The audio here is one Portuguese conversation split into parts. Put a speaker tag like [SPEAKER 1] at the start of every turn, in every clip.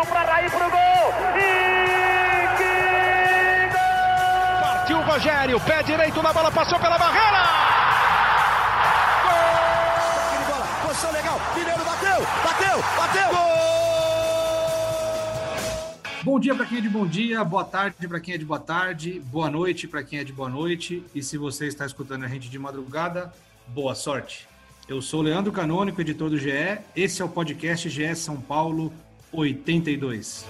[SPEAKER 1] partiu para Raí pro gol. E que gol!
[SPEAKER 2] Partiu o Rogério, pé direito na bola, passou pela barreira.
[SPEAKER 3] Gol! bola, posição legal. Mineiro bateu, bateu, bateu. Gol!
[SPEAKER 4] Bom dia para quem é de bom dia, boa tarde para quem é de boa tarde, boa noite para quem é de boa noite. E se você está escutando a gente de madrugada, boa sorte. Eu sou Leandro Canônico, editor do GE. Esse é o podcast GE São Paulo 82.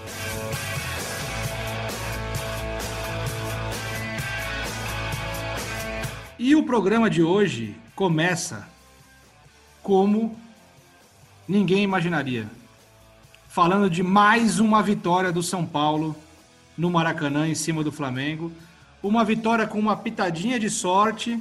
[SPEAKER 4] E o programa de hoje começa como ninguém imaginaria. Falando de mais uma vitória do São Paulo no Maracanã em cima do Flamengo. Uma vitória com uma pitadinha de sorte,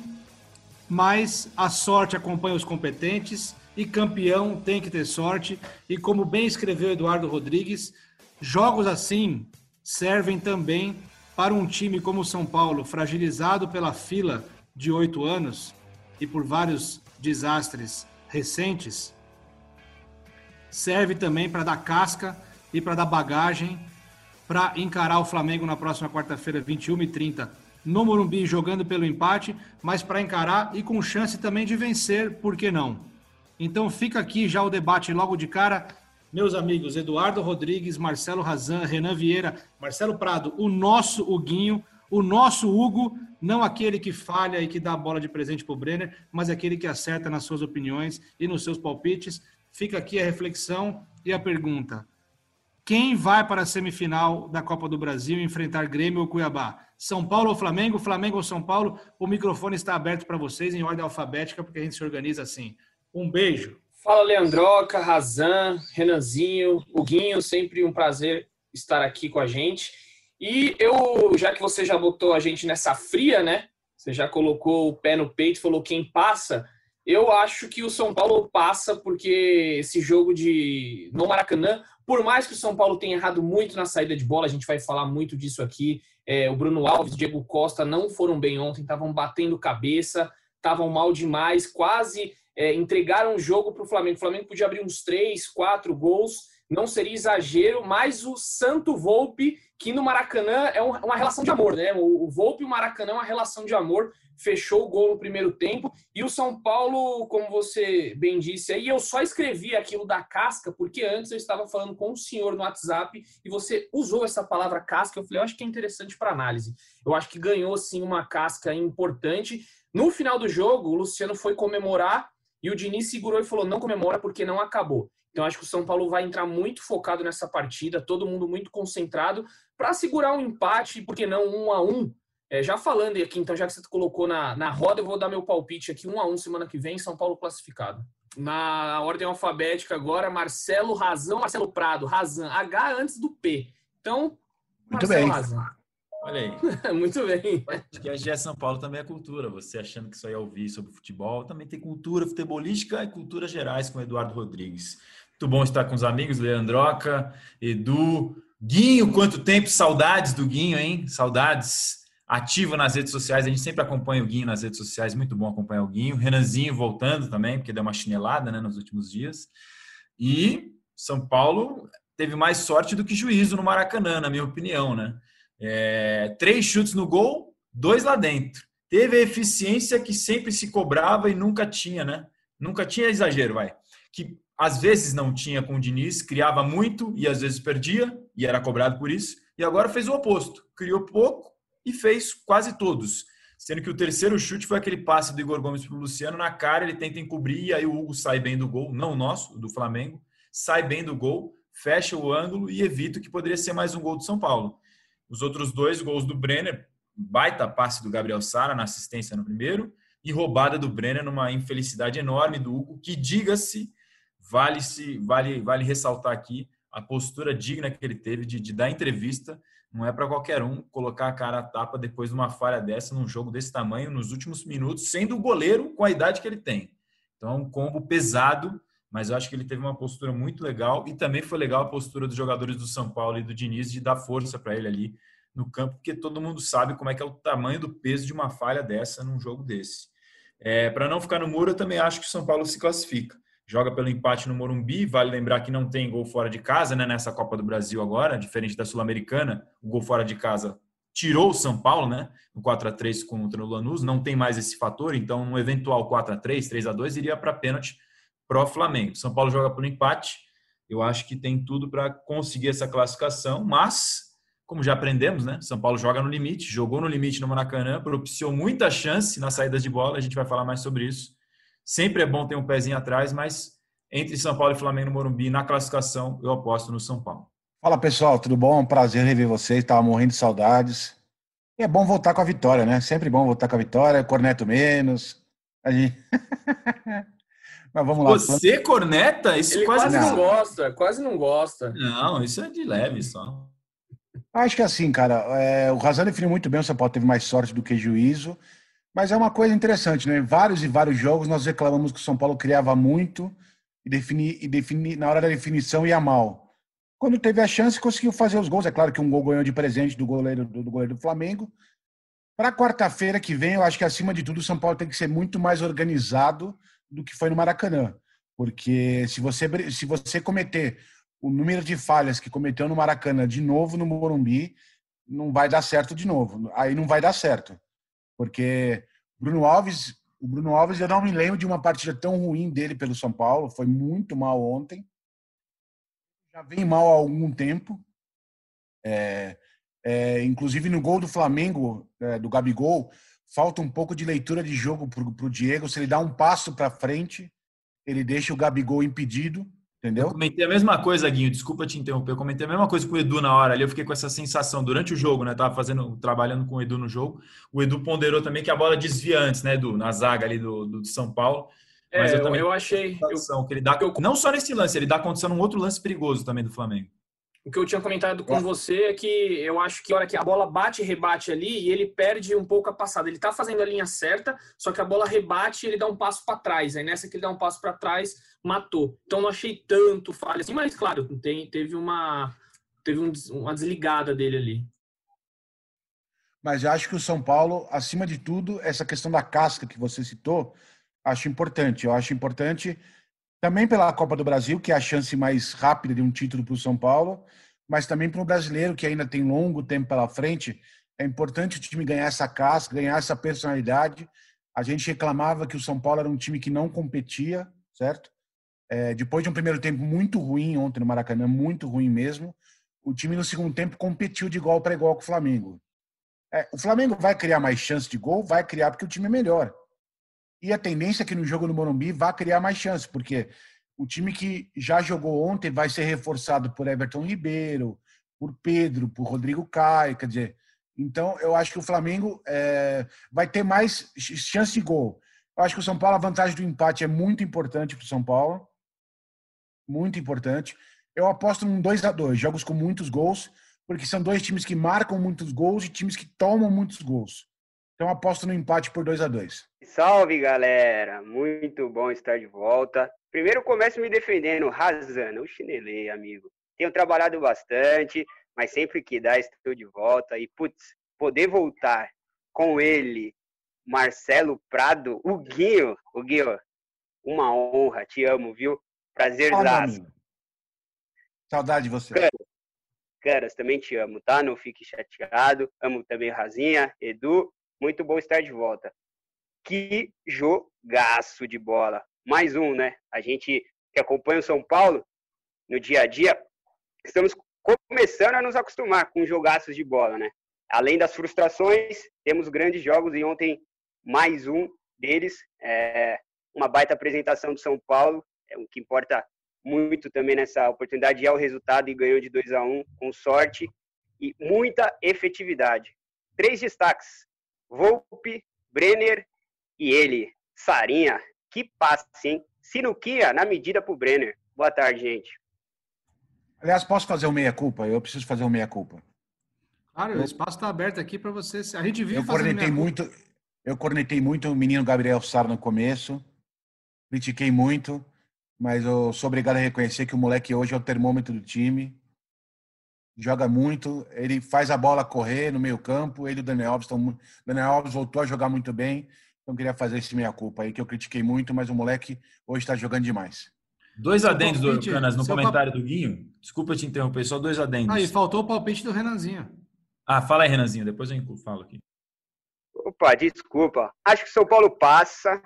[SPEAKER 4] mas a sorte acompanha os competentes e campeão tem que ter sorte. E como bem escreveu Eduardo Rodrigues, jogos assim servem também para um time como o São Paulo, fragilizado pela fila de oito anos e por vários desastres recentes, serve também para dar casca e para dar bagagem para encarar o Flamengo na próxima quarta-feira, 21 e 30 no Morumbi, jogando pelo empate, mas para encarar e com chance também de vencer, por que não? Então fica aqui já o debate logo de cara. Meus amigos, Eduardo Rodrigues, Marcelo Razan, Renan Vieira, Marcelo Prado, o nosso Huguinho, o nosso Hugo, não aquele que falha e que dá a bola de presente para o Brenner, mas aquele que acerta nas suas opiniões e nos seus palpites. Fica aqui a reflexão e a pergunta: quem vai para a semifinal da Copa do Brasil enfrentar Grêmio ou Cuiabá? São Paulo ou Flamengo? Flamengo ou São Paulo? O microfone está aberto para vocês em ordem alfabética, porque a gente se organiza assim. Um beijo.
[SPEAKER 5] Fala, Leandroca, Razan, Renanzinho, Huguinho, sempre um prazer estar aqui com a gente. E eu, já que você já botou a gente nessa fria, né? Você já colocou o pé no peito, falou quem passa. Eu acho que o São Paulo passa porque esse jogo de no Maracanã, por mais que o São Paulo tenha errado muito na saída de bola, a gente vai falar muito disso aqui. É, o Bruno Alves, Diego Costa não foram bem ontem, estavam batendo cabeça, estavam mal demais, quase é, entregaram o jogo para o Flamengo. O Flamengo podia abrir uns três, quatro gols, não seria exagero, mas o Santo Volpe, que no Maracanã é uma relação de amor, né? O Volpe e o Maracanã é uma relação de amor, fechou o gol no primeiro tempo. E o São Paulo, como você bem disse aí, eu só escrevi aquilo da casca, porque antes eu estava falando com o senhor no WhatsApp e você usou essa palavra casca. Eu falei, eu acho que é interessante para análise. Eu acho que ganhou, sim, uma casca importante. No final do jogo, o Luciano foi comemorar e o Diniz segurou e falou: não comemora porque não acabou. Então acho que o São Paulo vai entrar muito focado nessa partida, todo mundo muito concentrado para segurar um empate, porque não um a um. É, já falando aqui, então já que você colocou na, na roda, eu vou dar meu palpite aqui, um a um semana que vem, São Paulo classificado. Na ordem alfabética agora, Marcelo Razão, Marcelo Prado, Razan, H antes do P. Então,
[SPEAKER 6] muito
[SPEAKER 5] Marcelo
[SPEAKER 6] bem.
[SPEAKER 5] Razan.
[SPEAKER 6] Olha aí.
[SPEAKER 5] Muito bem.
[SPEAKER 6] Acho que a GE São Paulo também é cultura. Você achando que só ia ouvir sobre futebol, também tem cultura futebolística e culturas gerais com o Eduardo Rodrigues. Muito bom estar com os amigos, Leandroca, Edu, Guinho, quanto tempo, saudades do Guinho, hein? Saudades. Ativo nas redes sociais, a gente sempre acompanha o Guinho nas redes sociais, muito bom acompanhar o Guinho. Renanzinho voltando também, porque deu uma chinelada né, nos últimos dias. E São Paulo teve mais sorte do que juízo no Maracanã, na minha opinião, né? É, três chutes no gol, dois lá dentro. Teve a eficiência que sempre se cobrava e nunca tinha, né? Nunca tinha exagero, vai. Que às vezes não tinha com o Diniz, criava muito e às vezes perdia e era cobrado por isso. E agora fez o oposto. Criou pouco e fez quase todos. Sendo que o terceiro chute foi aquele passe do Igor Gomes para o Luciano na cara, ele tenta encobrir e aí o Hugo sai bem do gol, não o nosso, do Flamengo, sai bem do gol, fecha o ângulo e evita o que poderia ser mais um gol do São Paulo. Os outros dois gols do Brenner, baita passe do Gabriel Sara na assistência no primeiro e roubada do Brenner numa infelicidade enorme do Hugo, que diga-se, vale se vale vale ressaltar aqui a postura digna que ele teve de, de dar entrevista. Não é para qualquer um colocar a cara a tapa depois de uma falha dessa num jogo desse tamanho nos últimos minutos, sendo o goleiro com a idade que ele tem. Então, é um combo pesado, mas eu acho que ele teve uma postura muito legal e também foi legal a postura dos jogadores do São Paulo e do Diniz de dar força para ele ali no campo, porque todo mundo sabe como é que é o tamanho do peso de uma falha dessa num jogo desse. É, para não ficar no muro, eu também acho que o São Paulo se classifica. joga pelo empate no Morumbi. Vale lembrar que não tem gol fora de casa né, nessa Copa do Brasil agora, diferente da Sul-Americana. O gol fora de casa tirou o São Paulo, né? No 4 a 3 contra o Lanús, não tem mais esse fator, então um eventual 4 a 3 3 a 2 iria para pênalti pro Flamengo. São Paulo joga por empate. Eu acho que tem tudo para conseguir essa classificação, mas como já aprendemos, né? São Paulo joga no limite, jogou no limite no Maracanã, propiciou muita chance nas saídas de bola, a gente vai falar mais sobre isso. Sempre é bom ter um pezinho atrás, mas entre São Paulo e Flamengo no Morumbi, na classificação, eu aposto no São Paulo.
[SPEAKER 7] Fala pessoal, tudo bom? Prazer rever vocês, estava morrendo de saudades. E é bom voltar com a vitória, né? Sempre bom voltar com a vitória, corneto menos. A gente...
[SPEAKER 6] Mas vamos lá. Você corneta?
[SPEAKER 5] Isso Ele quase, quase não. não gosta, quase não gosta.
[SPEAKER 6] Não, isso é de leve só.
[SPEAKER 7] Acho que assim, cara, é, o Razan definiu muito bem, o São Paulo teve mais sorte do que juízo. Mas é uma coisa interessante, né? Vários e vários jogos nós reclamamos que o São Paulo criava muito e, defini, e defini, na hora da definição ia mal. Quando teve a chance, conseguiu fazer os gols. É claro que um gol ganhou de presente do goleiro do, do goleiro do Flamengo. Para quarta-feira que vem, eu acho que acima de tudo o São Paulo tem que ser muito mais organizado do que foi no Maracanã. Porque se você, se você cometer o número de falhas que cometeu no Maracanã de novo no Morumbi, não vai dar certo de novo. Aí não vai dar certo. Porque Bruno Alves, o Bruno Alves, eu não me lembro de uma partida tão ruim dele pelo São Paulo, foi muito mal ontem. Já vem mal há algum tempo. É, é, inclusive no gol do Flamengo, é, do Gabigol, falta um pouco de leitura de jogo para o Diego. Se ele dá um passo para frente, ele deixa o Gabigol impedido Entendeu?
[SPEAKER 6] Eu comentei a mesma coisa, Guinho, desculpa te interromper. Eu comentei a mesma coisa com o Edu na hora ali. Eu fiquei com essa sensação durante o jogo, né? tava fazendo, trabalhando com o Edu no jogo. O Edu ponderou também que a bola desvia antes, né, Edu? Na zaga ali do, do São Paulo.
[SPEAKER 5] Mas é, eu, também eu achei.
[SPEAKER 6] Eu, que ele dá, eu, não só nesse lance, ele dá condição num outro lance perigoso também do Flamengo.
[SPEAKER 5] O que eu tinha comentado com você é que eu acho que a hora que a bola bate e rebate ali e ele perde um pouco a passada. Ele tá fazendo a linha certa, só que a bola rebate e ele dá um passo para trás. Aí nessa que ele dá um passo para trás, matou. Então não achei tanto falha assim, mas claro, tem, teve uma teve um, uma desligada dele ali.
[SPEAKER 7] Mas eu acho que o São Paulo, acima de tudo, essa questão da casca que você citou, acho importante. Eu acho importante também pela Copa do Brasil, que é a chance mais rápida de um título para o São Paulo, mas também para o brasileiro, que ainda tem longo tempo pela frente. É importante o time ganhar essa casca, ganhar essa personalidade. A gente reclamava que o São Paulo era um time que não competia, certo? É, depois de um primeiro tempo muito ruim ontem no Maracanã, muito ruim mesmo, o time no segundo tempo competiu de igual para igual com o Flamengo. É, o Flamengo vai criar mais chance de gol? Vai criar porque o time é melhor. E a tendência é que no jogo no Morumbi vá criar mais chances, porque o time que já jogou ontem vai ser reforçado por Everton Ribeiro, por Pedro, por Rodrigo Caio, quer dizer, então eu acho que o Flamengo é, vai ter mais chance de gol. Eu acho que o São Paulo, a vantagem do empate é muito importante para o São Paulo, muito importante. Eu aposto num 2 a 2 jogos com muitos gols, porque são dois times que marcam muitos gols e times que tomam muitos gols. Então aposto no empate por 2 a 2
[SPEAKER 8] Salve galera, muito bom estar de volta. Primeiro começo me defendendo, rasando o chinelei, amigo. Tenho trabalhado bastante, mas sempre que dá estou de volta. E putz, poder voltar com ele, Marcelo Prado, o Guinho, o Guinho, uma honra, te amo, viu? Prazer
[SPEAKER 7] Saudade de você.
[SPEAKER 8] Caras, caras, também te amo, tá? Não fique chateado. Amo também Razinha, Edu muito bom estar de volta. Que jogaço de bola. Mais um, né? A gente que acompanha o São Paulo no dia a dia, estamos começando a nos acostumar com jogaços de bola, né? Além das frustrações, temos grandes jogos e ontem mais um deles. É uma baita apresentação do São Paulo. É o que importa muito também nessa oportunidade é o resultado e ganhou de 2 a 1 um, com sorte e muita efetividade. Três destaques. Volpe, Brenner e ele, Sarinha. Que passe, hein? Sinuquia na medida pro Brenner. Boa tarde, gente.
[SPEAKER 7] Aliás, posso fazer o meia-culpa? Eu preciso fazer o meia-culpa.
[SPEAKER 4] Claro, o espaço está aberto aqui para você. A gente vive
[SPEAKER 7] eu cornetei muito, Eu cornetei muito o menino Gabriel Sara no começo. Critiquei muito, mas eu sou obrigado a reconhecer que o moleque hoje é o termômetro do time joga muito, ele faz a bola correr no meio campo, ele e o Daniel Alves estão... Daniel Alves voltou a jogar muito bem, então queria fazer esse meia-culpa aí, que eu critiquei muito, mas o moleque hoje está jogando demais.
[SPEAKER 6] Dois adendos,
[SPEAKER 4] palpite,
[SPEAKER 6] Canas, no
[SPEAKER 4] seu
[SPEAKER 6] comentário do Guinho. Desculpa te interromper, só dois adendos.
[SPEAKER 4] Aí, faltou o palpite do Renanzinho.
[SPEAKER 6] Ah, fala aí, Renanzinho, depois eu falo aqui.
[SPEAKER 8] Opa, desculpa. Acho que o São Paulo passa,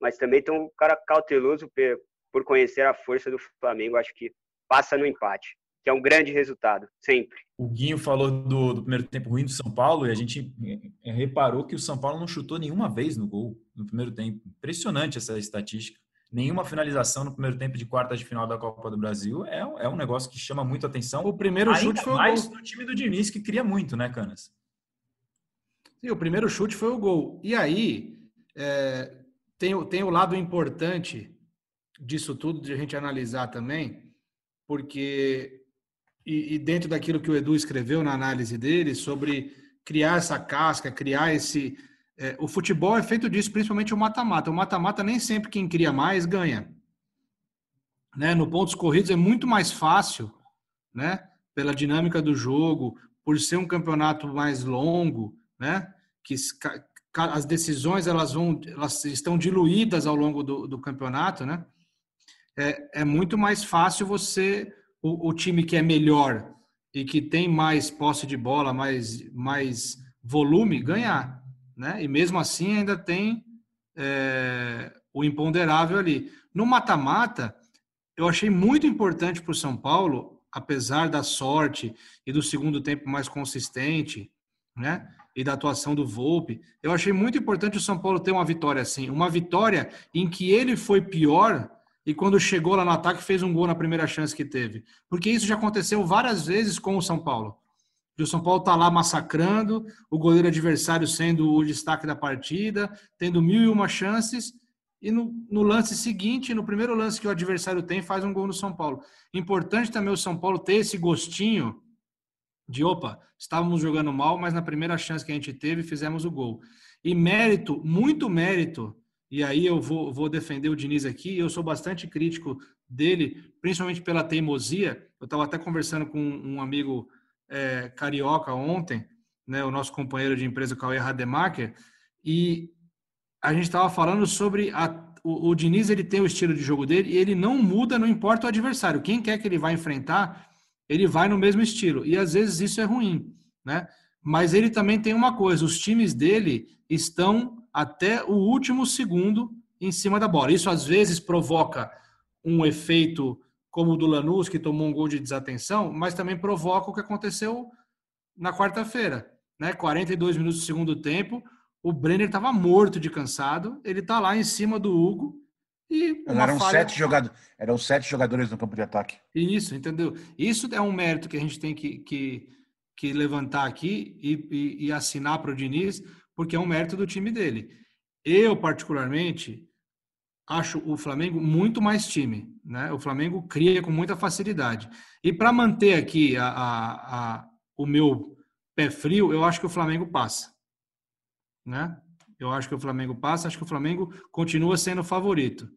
[SPEAKER 8] mas também tem um cara cauteloso por conhecer a força do Flamengo. Acho que passa no empate, que é um grande resultado, sempre.
[SPEAKER 6] O Guinho falou do, do primeiro tempo ruim do São Paulo e a gente eh, reparou que o São Paulo não chutou nenhuma vez no gol no primeiro tempo. Impressionante essa estatística. Nenhuma finalização no primeiro tempo de quartas de final da Copa do Brasil é, é um negócio que chama muito atenção.
[SPEAKER 4] O primeiro
[SPEAKER 6] Ainda
[SPEAKER 4] chute foi o
[SPEAKER 6] mais
[SPEAKER 4] gol.
[SPEAKER 6] do time do Diniz, que cria muito, né, Canas?
[SPEAKER 4] Sim, o primeiro chute foi o gol. E aí, é, tem, o- tem o lado importante disso tudo, de a gente analisar também, porque, e, e dentro daquilo que o Edu escreveu na análise dele, sobre criar essa casca, criar esse. é, o futebol é feito disso, principalmente o mata-mata. O mata-mata nem sempre quem cria mais ganha. Né? No pontos corridos é muito mais fácil, né? Pela dinâmica do jogo, por ser um campeonato mais longo, né? Que as decisões elas vão, elas estão diluídas ao longo do, do campeonato, né? É, é muito mais fácil você o, o time que é melhor e que tem mais posse de bola, mais mais volume ganhar, né? E mesmo assim ainda tem é, o imponderável ali. No mata-mata, eu achei muito importante para o São Paulo, apesar da sorte e do segundo tempo mais consistente, né? E da atuação do Volpe, eu achei muito importante o São Paulo ter uma vitória assim, uma vitória em que ele foi pior e quando chegou lá no ataque fez um gol na primeira chance que teve, porque isso já aconteceu várias vezes com o São Paulo. E o São Paulo tá lá massacrando, o goleiro adversário sendo o destaque da partida, tendo mil e uma chances e no, no, lance seguinte, no primeiro lance que o adversário tem, faz um gol no São Paulo. Importante também o São Paulo ter esse gostinho de opa, estávamos jogando mal, mas na primeira chance que a gente teve, fizemos o gol. E mérito, muito mérito, e aí eu vou, vou defender o Diniz aqui, eu sou bastante crítico dele, principalmente pela teimosia. Eu estava até conversando com um amigo é, carioca ontem, né, o nosso companheiro de empresa, Cauê Rademacher, e a gente estava falando sobre a, o, o, Diniz, ele tem o estilo de jogo dele e ele não muda, não importa o adversário. Quem quer que ele vai enfrentar, ele vai no mesmo estilo. E às vezes isso é ruim, né? Mas ele também tem uma coisa: os times dele estão até o último segundo em cima da bola. Isso às vezes provoca um efeito como o do Lanús, que tomou um gol de desatenção, mas também provoca o que aconteceu na quarta-feira, né? 42 minutos do segundo tempo o Brenner estava morto de cansado, ele está lá em cima do Hugo e
[SPEAKER 7] eram falha... sete jogadores, eram sete jogadores no campo de ataque.
[SPEAKER 4] Isso, entendeu? Isso é um mérito que a gente tem que, que, que levantar aqui e, e, e assinar para o Diniz, porque é um mérito do time dele. Eu particularmente acho o Flamengo muito mais time, né? O Flamengo cria com muita facilidade. E para manter aqui a, a, a, o meu pé frio, eu acho que o Flamengo passa né? Eu acho que o Flamengo passa, acho que o Flamengo continua sendo o favorito.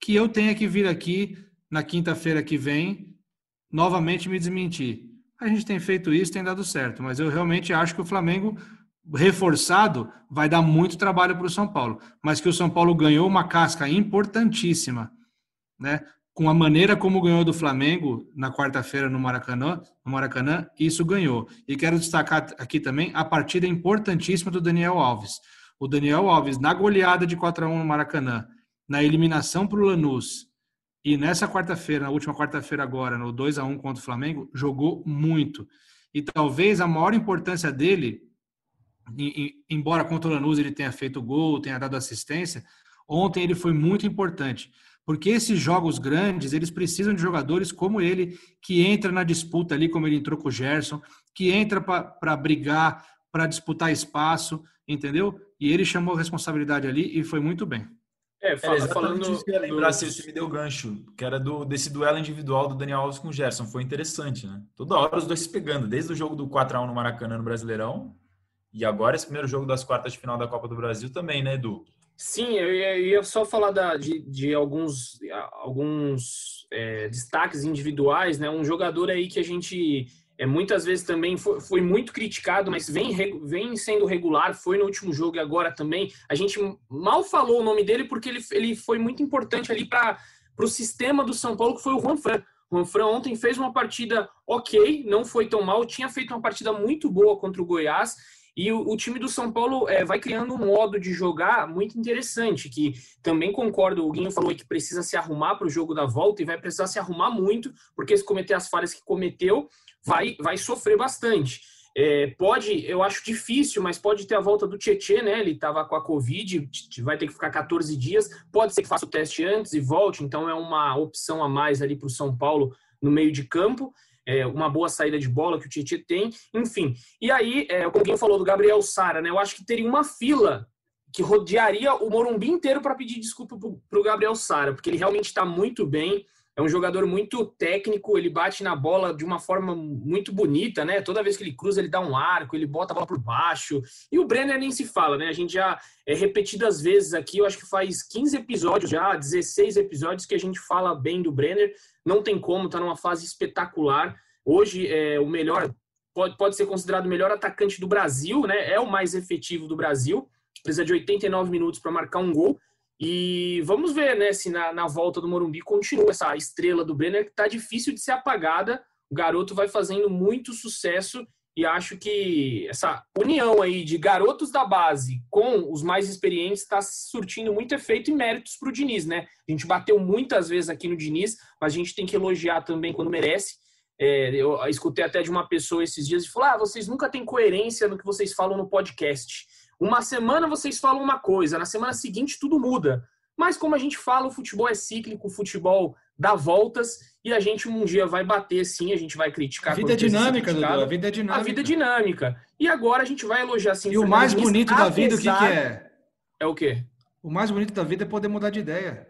[SPEAKER 4] Que eu tenha que vir aqui na quinta-feira que vem novamente me desmentir. A gente tem feito isso, tem dado certo, mas eu realmente acho que o Flamengo reforçado vai dar muito trabalho para o São Paulo, mas que o São Paulo ganhou uma casca importantíssima, né? Com a maneira como ganhou do Flamengo na quarta-feira no Maracanã, no Maracanã, isso ganhou. E quero destacar aqui também a partida importantíssima do Daniel Alves. O Daniel Alves, na goleada de 4 a 1 no Maracanã, na eliminação para o Lanús, e nessa quarta-feira, na última quarta-feira agora, no 2 a 1 contra o Flamengo, jogou muito. E talvez a maior importância dele, embora contra o Lanús ele tenha feito gol, tenha dado assistência, ontem ele foi muito importante porque esses jogos grandes, eles precisam de jogadores como ele, que entra na disputa ali, como ele entrou com o Gerson, que entra para brigar, para disputar espaço, entendeu? E ele chamou a responsabilidade ali e foi muito bem.
[SPEAKER 6] É, fala, é falando isso que eu lembrar, do... você me deu gancho, que era do, desse duelo individual do Daniel Alves com o Gerson. Foi interessante, né? Toda hora os dois se pegando, desde o jogo do 4x1 no Maracanã no Brasileirão, e agora esse primeiro jogo das quartas de final da Copa do Brasil também, né, Edu?
[SPEAKER 5] Sim, eu ia, só falar da, de, de, alguns, alguns é, destaques individuais, né? Um jogador aí que a gente é, muitas vezes também foi, foi, muito criticado, mas vem, vem sendo regular, foi no último jogo e agora também. A gente mal falou o nome dele porque ele, ele foi muito importante ali para o sistema do São Paulo, que foi o Juan Fran. O Juan Fran ontem fez uma partida ok, não foi tão mal, tinha feito uma partida muito boa contra o Goiás e o, o time do São Paulo é, vai criando um modo de jogar muito interessante, que também concordo, o Guinho falou que precisa se arrumar para o jogo da volta e vai precisar se arrumar muito, porque se cometer as falhas que cometeu, vai, vai sofrer bastante. É, pode, eu acho difícil, mas pode ter a volta do Tietê, né? Ele estava com a Covid, vai ter que ficar 14 dias. Pode ser que faça o teste antes e volte, então é uma opção a mais ali para o São Paulo no meio de campo é, uma boa saída de bola que o Titi tem, enfim. E aí, é, como quem falou do Gabriel Sara, né? Eu acho que teria uma fila que rodearia o Morumbi inteiro para pedir desculpa para o Gabriel Sara, porque ele realmente está muito bem. É um jogador muito técnico, ele bate na bola de uma forma muito bonita, né? Toda vez que ele cruza, ele dá um arco, ele bota a bola por baixo. E o Brenner nem se fala, né? A gente já é repetidas vezes aqui, eu acho que faz 15 episódios já, 16 episódios que a gente fala bem do Brenner. Não tem como, tá numa fase espetacular. Hoje é o melhor, pode, pode ser considerado o melhor atacante do Brasil, né? É o mais efetivo do Brasil. Precisa de 89 minutos para marcar um gol. E vamos ver, né, se na, na volta do Morumbi continua essa estrela do Brenner, que está difícil de ser apagada. O garoto vai fazendo muito sucesso e acho que essa união aí de garotos da base com os mais experientes está surtindo muito efeito e méritos para o Diniz, né? A gente bateu muitas vezes aqui no Diniz, mas a gente tem que elogiar também quando merece. É, eu escutei até de uma pessoa esses dias e falou: ah, vocês nunca têm coerência no que vocês falam no podcast. Uma semana vocês falam uma coisa, na semana seguinte tudo muda. Mas como a gente fala, o futebol é cíclico, o futebol dá voltas e a gente um dia vai bater sim, a gente vai criticar.
[SPEAKER 4] A vida é dinâmica, Dudu, a vida é dinâmica.
[SPEAKER 5] A vida é dinâmica. E agora a gente vai elogiar sim.
[SPEAKER 4] E o mais bonito da vida, o que, que é?
[SPEAKER 5] É o quê?
[SPEAKER 4] O mais bonito da vida é poder mudar de ideia.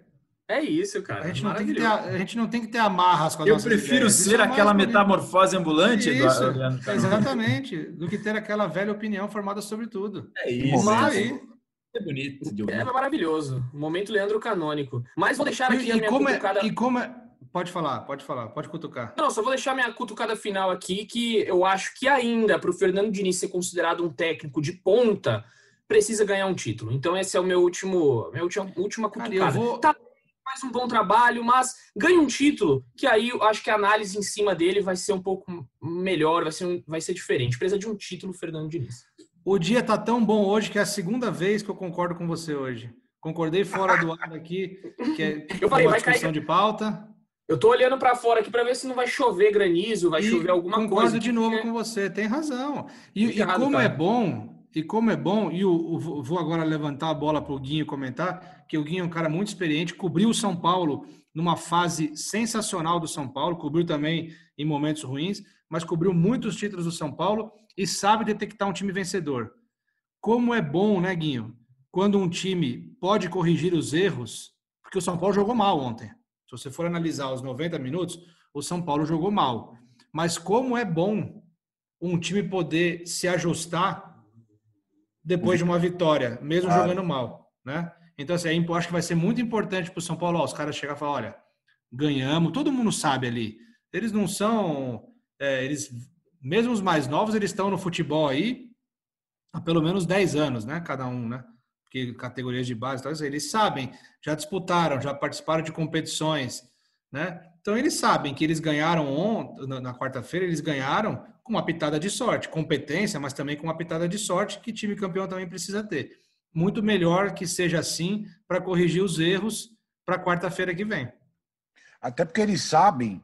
[SPEAKER 5] É isso, cara.
[SPEAKER 4] A gente, não tem, que ter, a, gente não tem que ter amarras com
[SPEAKER 6] as Eu prefiro ideias. ser é aquela metamorfose ambulante,
[SPEAKER 4] isso, Eduardo. Exatamente. Do que ter aquela velha opinião formada sobre tudo.
[SPEAKER 6] É isso.
[SPEAKER 5] Mas,
[SPEAKER 6] aí. É bonito.
[SPEAKER 5] É maravilhoso. Momento Leandro Canônico. Mas vou deixar aqui e, a minha
[SPEAKER 4] como cutucada... É, e como é... Pode falar, pode falar, pode cutucar.
[SPEAKER 5] Não, só vou deixar minha cutucada final aqui, que eu acho que ainda para o Fernando Diniz ser considerado um técnico de ponta, precisa ganhar um título. Então esse é o meu último, minha última, última cutucada. Cara,
[SPEAKER 4] eu vou...
[SPEAKER 5] Tá faz um bom trabalho, mas ganha um título, que aí eu acho que a análise em cima dele vai ser um pouco melhor, vai ser, um, vai ser diferente. Precisa de um título, Fernando Diniz.
[SPEAKER 4] O dia tá tão bom hoje que é a segunda vez que eu concordo com você hoje. Concordei fora do ar aqui, que é
[SPEAKER 5] eu falei,
[SPEAKER 4] uma
[SPEAKER 5] vai
[SPEAKER 4] discussão
[SPEAKER 5] cair...
[SPEAKER 4] de pauta.
[SPEAKER 5] Eu tô olhando para fora aqui para ver se não vai chover granizo, vai
[SPEAKER 4] e
[SPEAKER 5] chover alguma
[SPEAKER 4] concordo
[SPEAKER 5] coisa.
[SPEAKER 4] Concordo de novo
[SPEAKER 5] é...
[SPEAKER 4] com você, tem razão. E, e
[SPEAKER 5] errado,
[SPEAKER 4] como
[SPEAKER 5] cara.
[SPEAKER 4] é bom, e como é bom, e o, o, vou agora levantar a bola para o Guinho comentar, que o Guinho é um cara muito experiente, cobriu o São Paulo numa fase sensacional do São Paulo, cobriu também em momentos ruins, mas cobriu muitos títulos do São Paulo e sabe detectar um time vencedor. Como é bom, né, Guinho? Quando um time pode corrigir os erros, porque o São Paulo jogou mal ontem. Se você for analisar os 90 minutos, o São Paulo jogou mal. Mas como é bom um time poder se ajustar depois de uma vitória, mesmo
[SPEAKER 7] Claro.
[SPEAKER 4] jogando mal, né? Então, assim, eu acho que vai ser muito importante para o São Paulo, ó, os caras chegar e falar, olha, ganhamos, todo mundo sabe ali. Eles não são, é, eles, mesmo os mais novos, eles estão no futebol aí há pelo menos 10 anos, né? Cada um, né? Porque categorias de base, e tal, eles sabem, já disputaram, já participaram de competições, né? Então eles sabem que eles ganharam ontem, na quarta-feira, eles ganharam com uma pitada de sorte, competência, mas também com uma pitada de sorte que time campeão também precisa ter. Muito melhor que seja assim para corrigir os erros para quarta-feira que vem.
[SPEAKER 7] Até porque eles sabem,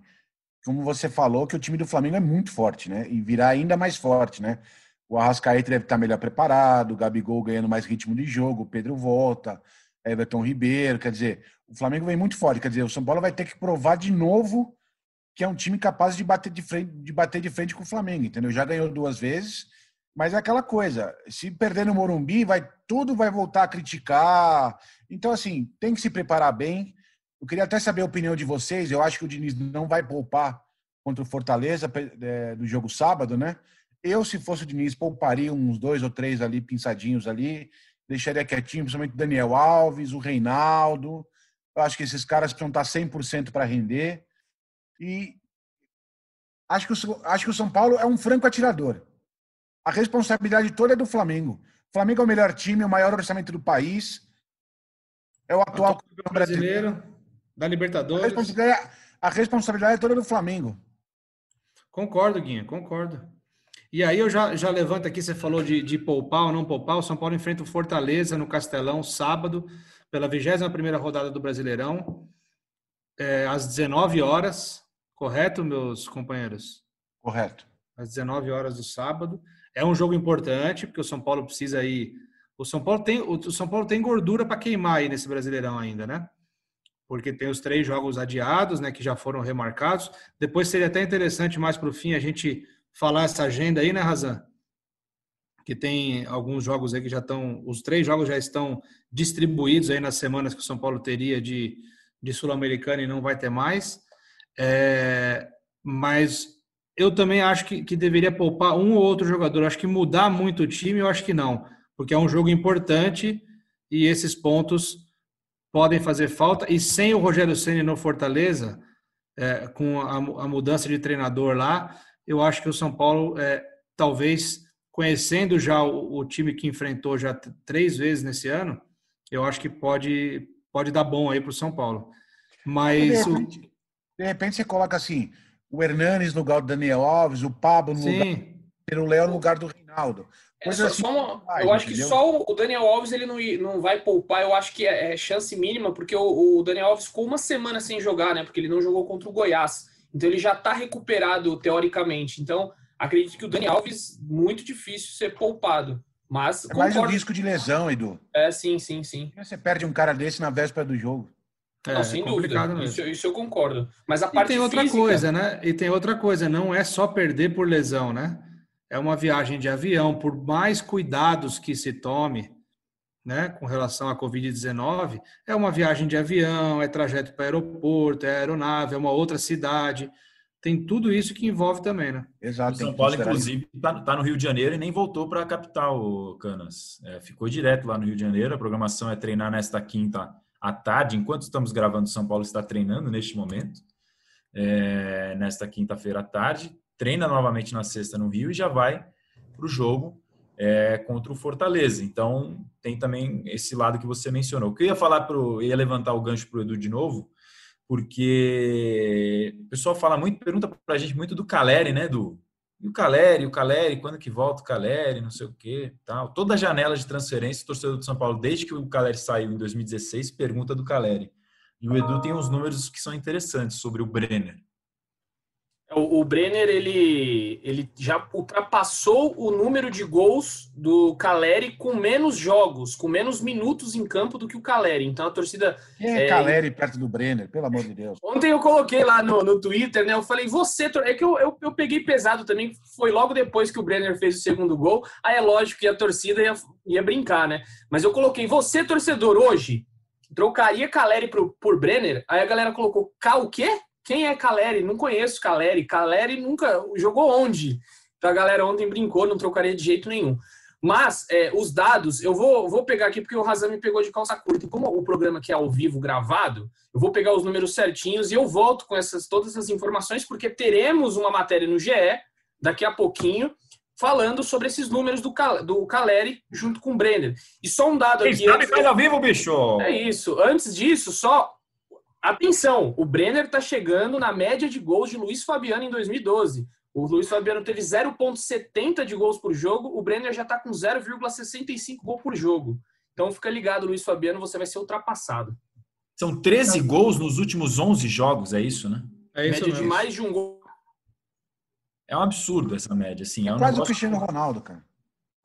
[SPEAKER 7] como você falou, que o time do Flamengo é muito forte, né? E virá ainda mais forte, né? O Arrascaeta deve estar melhor preparado, o Gabigol ganhando mais ritmo de jogo, o Pedro volta, Everton Ribeiro, quer dizer, o Flamengo vem muito forte, quer dizer, o São Paulo vai ter que provar de novo que é um time capaz de bater de frente, de bater de frente com o Flamengo, entendeu? Já ganhou duas vezes, mas é aquela coisa, se perder no Morumbi, vai tudo vai voltar a criticar. Então assim, tem que se preparar bem. Eu queria até saber a opinião de vocês. Eu acho que o Diniz não vai poupar contra o Fortaleza é, do jogo sábado, né? Eu, se fosse o Diniz, pouparia uns dois ou três ali, pinçadinhos ali, deixaria quietinho, principalmente o Daniel Alves, o Reinaldo. Eu acho que esses caras precisam estar 100% para render. E acho que, o, acho que o São Paulo é um franco atirador. A responsabilidade toda é do Flamengo. O Flamengo é o melhor time, o maior orçamento do país. É o atual campeão brasileiro.
[SPEAKER 4] Da
[SPEAKER 7] A
[SPEAKER 4] Libertadores.
[SPEAKER 7] responsabilidade, a responsabilidade é toda do Flamengo.
[SPEAKER 4] Concordo, Guinha, concordo. E aí eu já, já levanto aqui, você falou de, de poupar ou não poupar. O São Paulo enfrenta o Fortaleza no Castelão, sábado, pela 21ª rodada do Brasileirão, é, às 19 horas. Correto, meus companheiros?
[SPEAKER 7] Correto.
[SPEAKER 4] Às 19 horas do sábado. É um jogo importante, porque o São Paulo precisa aí... O São Paulo tem, o São Paulo tem gordura para queimar aí nesse Brasileirão ainda, né? Porque tem os três jogos adiados, né, que já foram remarcados. Depois seria até interessante mais para o fim a gente falar essa agenda aí, né, Razan? Que tem alguns jogos aí que já estão, os três jogos já estão distribuídos aí nas semanas que o São Paulo teria de, de Sul-Americana e não vai ter mais. É, mas eu também acho que, que deveria poupar um ou outro jogador. Acho que mudar muito o time, eu acho que não, porque é um jogo importante e esses pontos podem fazer falta. E sem o Rogério Ceni no Fortaleza, é, com a, a, mudança de treinador lá, eu acho que o São Paulo, é, talvez conhecendo já o, o, time que enfrentou já três vezes nesse ano, eu acho que pode, pode dar bom aí para o São Paulo. Mas.
[SPEAKER 7] De repente, de repente, você coloca assim: o Hernanes no lugar do Daniel Alves, o Pablo no
[SPEAKER 4] Sim.
[SPEAKER 7] lugar do Léo no lugar do Reinaldo.
[SPEAKER 5] É, só, assim, só uma, eu acho entendeu? que só o Daniel Alves ele não, não vai poupar, eu acho que é, é chance mínima, porque o, o, Daniel Alves ficou uma semana sem jogar, né? Porque ele não jogou contra o Goiás. Então ele já está recuperado teoricamente. Então, acredito que o Daniel Alves, muito difícil ser poupado. Mas
[SPEAKER 7] é mais o risco de lesão, Edu.
[SPEAKER 5] É, sim, sim, sim.
[SPEAKER 7] Você perde um cara desse na véspera do jogo.
[SPEAKER 5] É, não, sem dúvida. Isso, isso, eu concordo. Mas a parte
[SPEAKER 4] e tem outra
[SPEAKER 5] física...
[SPEAKER 4] coisa, né? E tem outra coisa, não é só perder por lesão, né? É uma viagem de avião, por mais cuidados que se tome, né, com relação à Covid-19, é uma viagem de avião, é trajeto para aeroporto, é aeronave, é uma outra cidade, tem tudo isso que envolve também, né?
[SPEAKER 6] Exato. O São Paulo, inclusive, está tá no Rio de Janeiro e nem voltou para a capital, Canas. É, ficou direto lá no Rio de Janeiro. A programação é treinar nesta quinta à tarde. Enquanto estamos gravando, São Paulo está treinando neste momento. É, nesta quinta-feira à tarde treina novamente na sexta no Rio e já vai para o jogo é, contra o Fortaleza. Então, tem também esse lado que você mencionou. Eu ia falar, pro, ia levantar o gancho para o Edu de novo, porque o pessoal fala muito, pergunta para a gente muito do Caleri, né, Edu? E o Caleri, o Caleri, quando que volta o Caleri, não sei o quê, tal. Toda a janela de transferência, o torcedor do São Paulo, desde que o Caleri saiu em 2016, pergunta do Caleri. E o Edu tem uns números que são interessantes sobre o Brenner.
[SPEAKER 5] O, o Brenner ele, ele já ultrapassou o número de gols do Caleri com menos jogos, com menos minutos em campo do que o Caleri. Então a torcida.
[SPEAKER 7] Quem é, é Caleri perto do Brenner, pelo amor de Deus?
[SPEAKER 5] Ontem eu coloquei lá no, no Twitter, né? Eu falei, você. É que eu, eu, eu peguei pesado também, foi logo depois que o Brenner fez o segundo gol. Aí é lógico que a torcida ia, ia brincar, né? Mas eu coloquei, você, torcedor, hoje, trocaria Caleri por, por Brenner? Aí a galera colocou, Cal o quê? Quem é Caleri? Não conheço Caleri. Caleri nunca jogou onde? Então a galera ontem brincou, não trocaria de jeito nenhum. Mas é, os dados, eu vou, vou pegar aqui porque o Razan me pegou de calça curta. E como o programa aqui é ao vivo gravado, eu vou pegar os números certinhos e eu volto com essas, todas essas informações, porque teremos uma matéria no GE daqui a pouquinho falando sobre esses números do, do Caleri junto com o Brenner. E só um dado
[SPEAKER 6] Quem
[SPEAKER 5] aqui.
[SPEAKER 6] Quem sabe faz ao vivo, bicho!
[SPEAKER 5] É isso. Antes disso, só Atenção, o Brenner está chegando na média de gols de Luiz Fabiano em 2012. O Luiz Fabiano teve 0,70 de gols por jogo, o Brenner já está com 0,65 gol por jogo. Então fica ligado, Luiz Fabiano, você vai ser ultrapassado.
[SPEAKER 6] São 13 gols nos últimos 11 jogos, é isso, né?
[SPEAKER 5] É isso média mesmo. de mais de um gol.
[SPEAKER 6] É um absurdo essa média, assim. É,
[SPEAKER 7] é
[SPEAKER 6] um
[SPEAKER 7] quase negócio... o Cristiano Ronaldo, cara.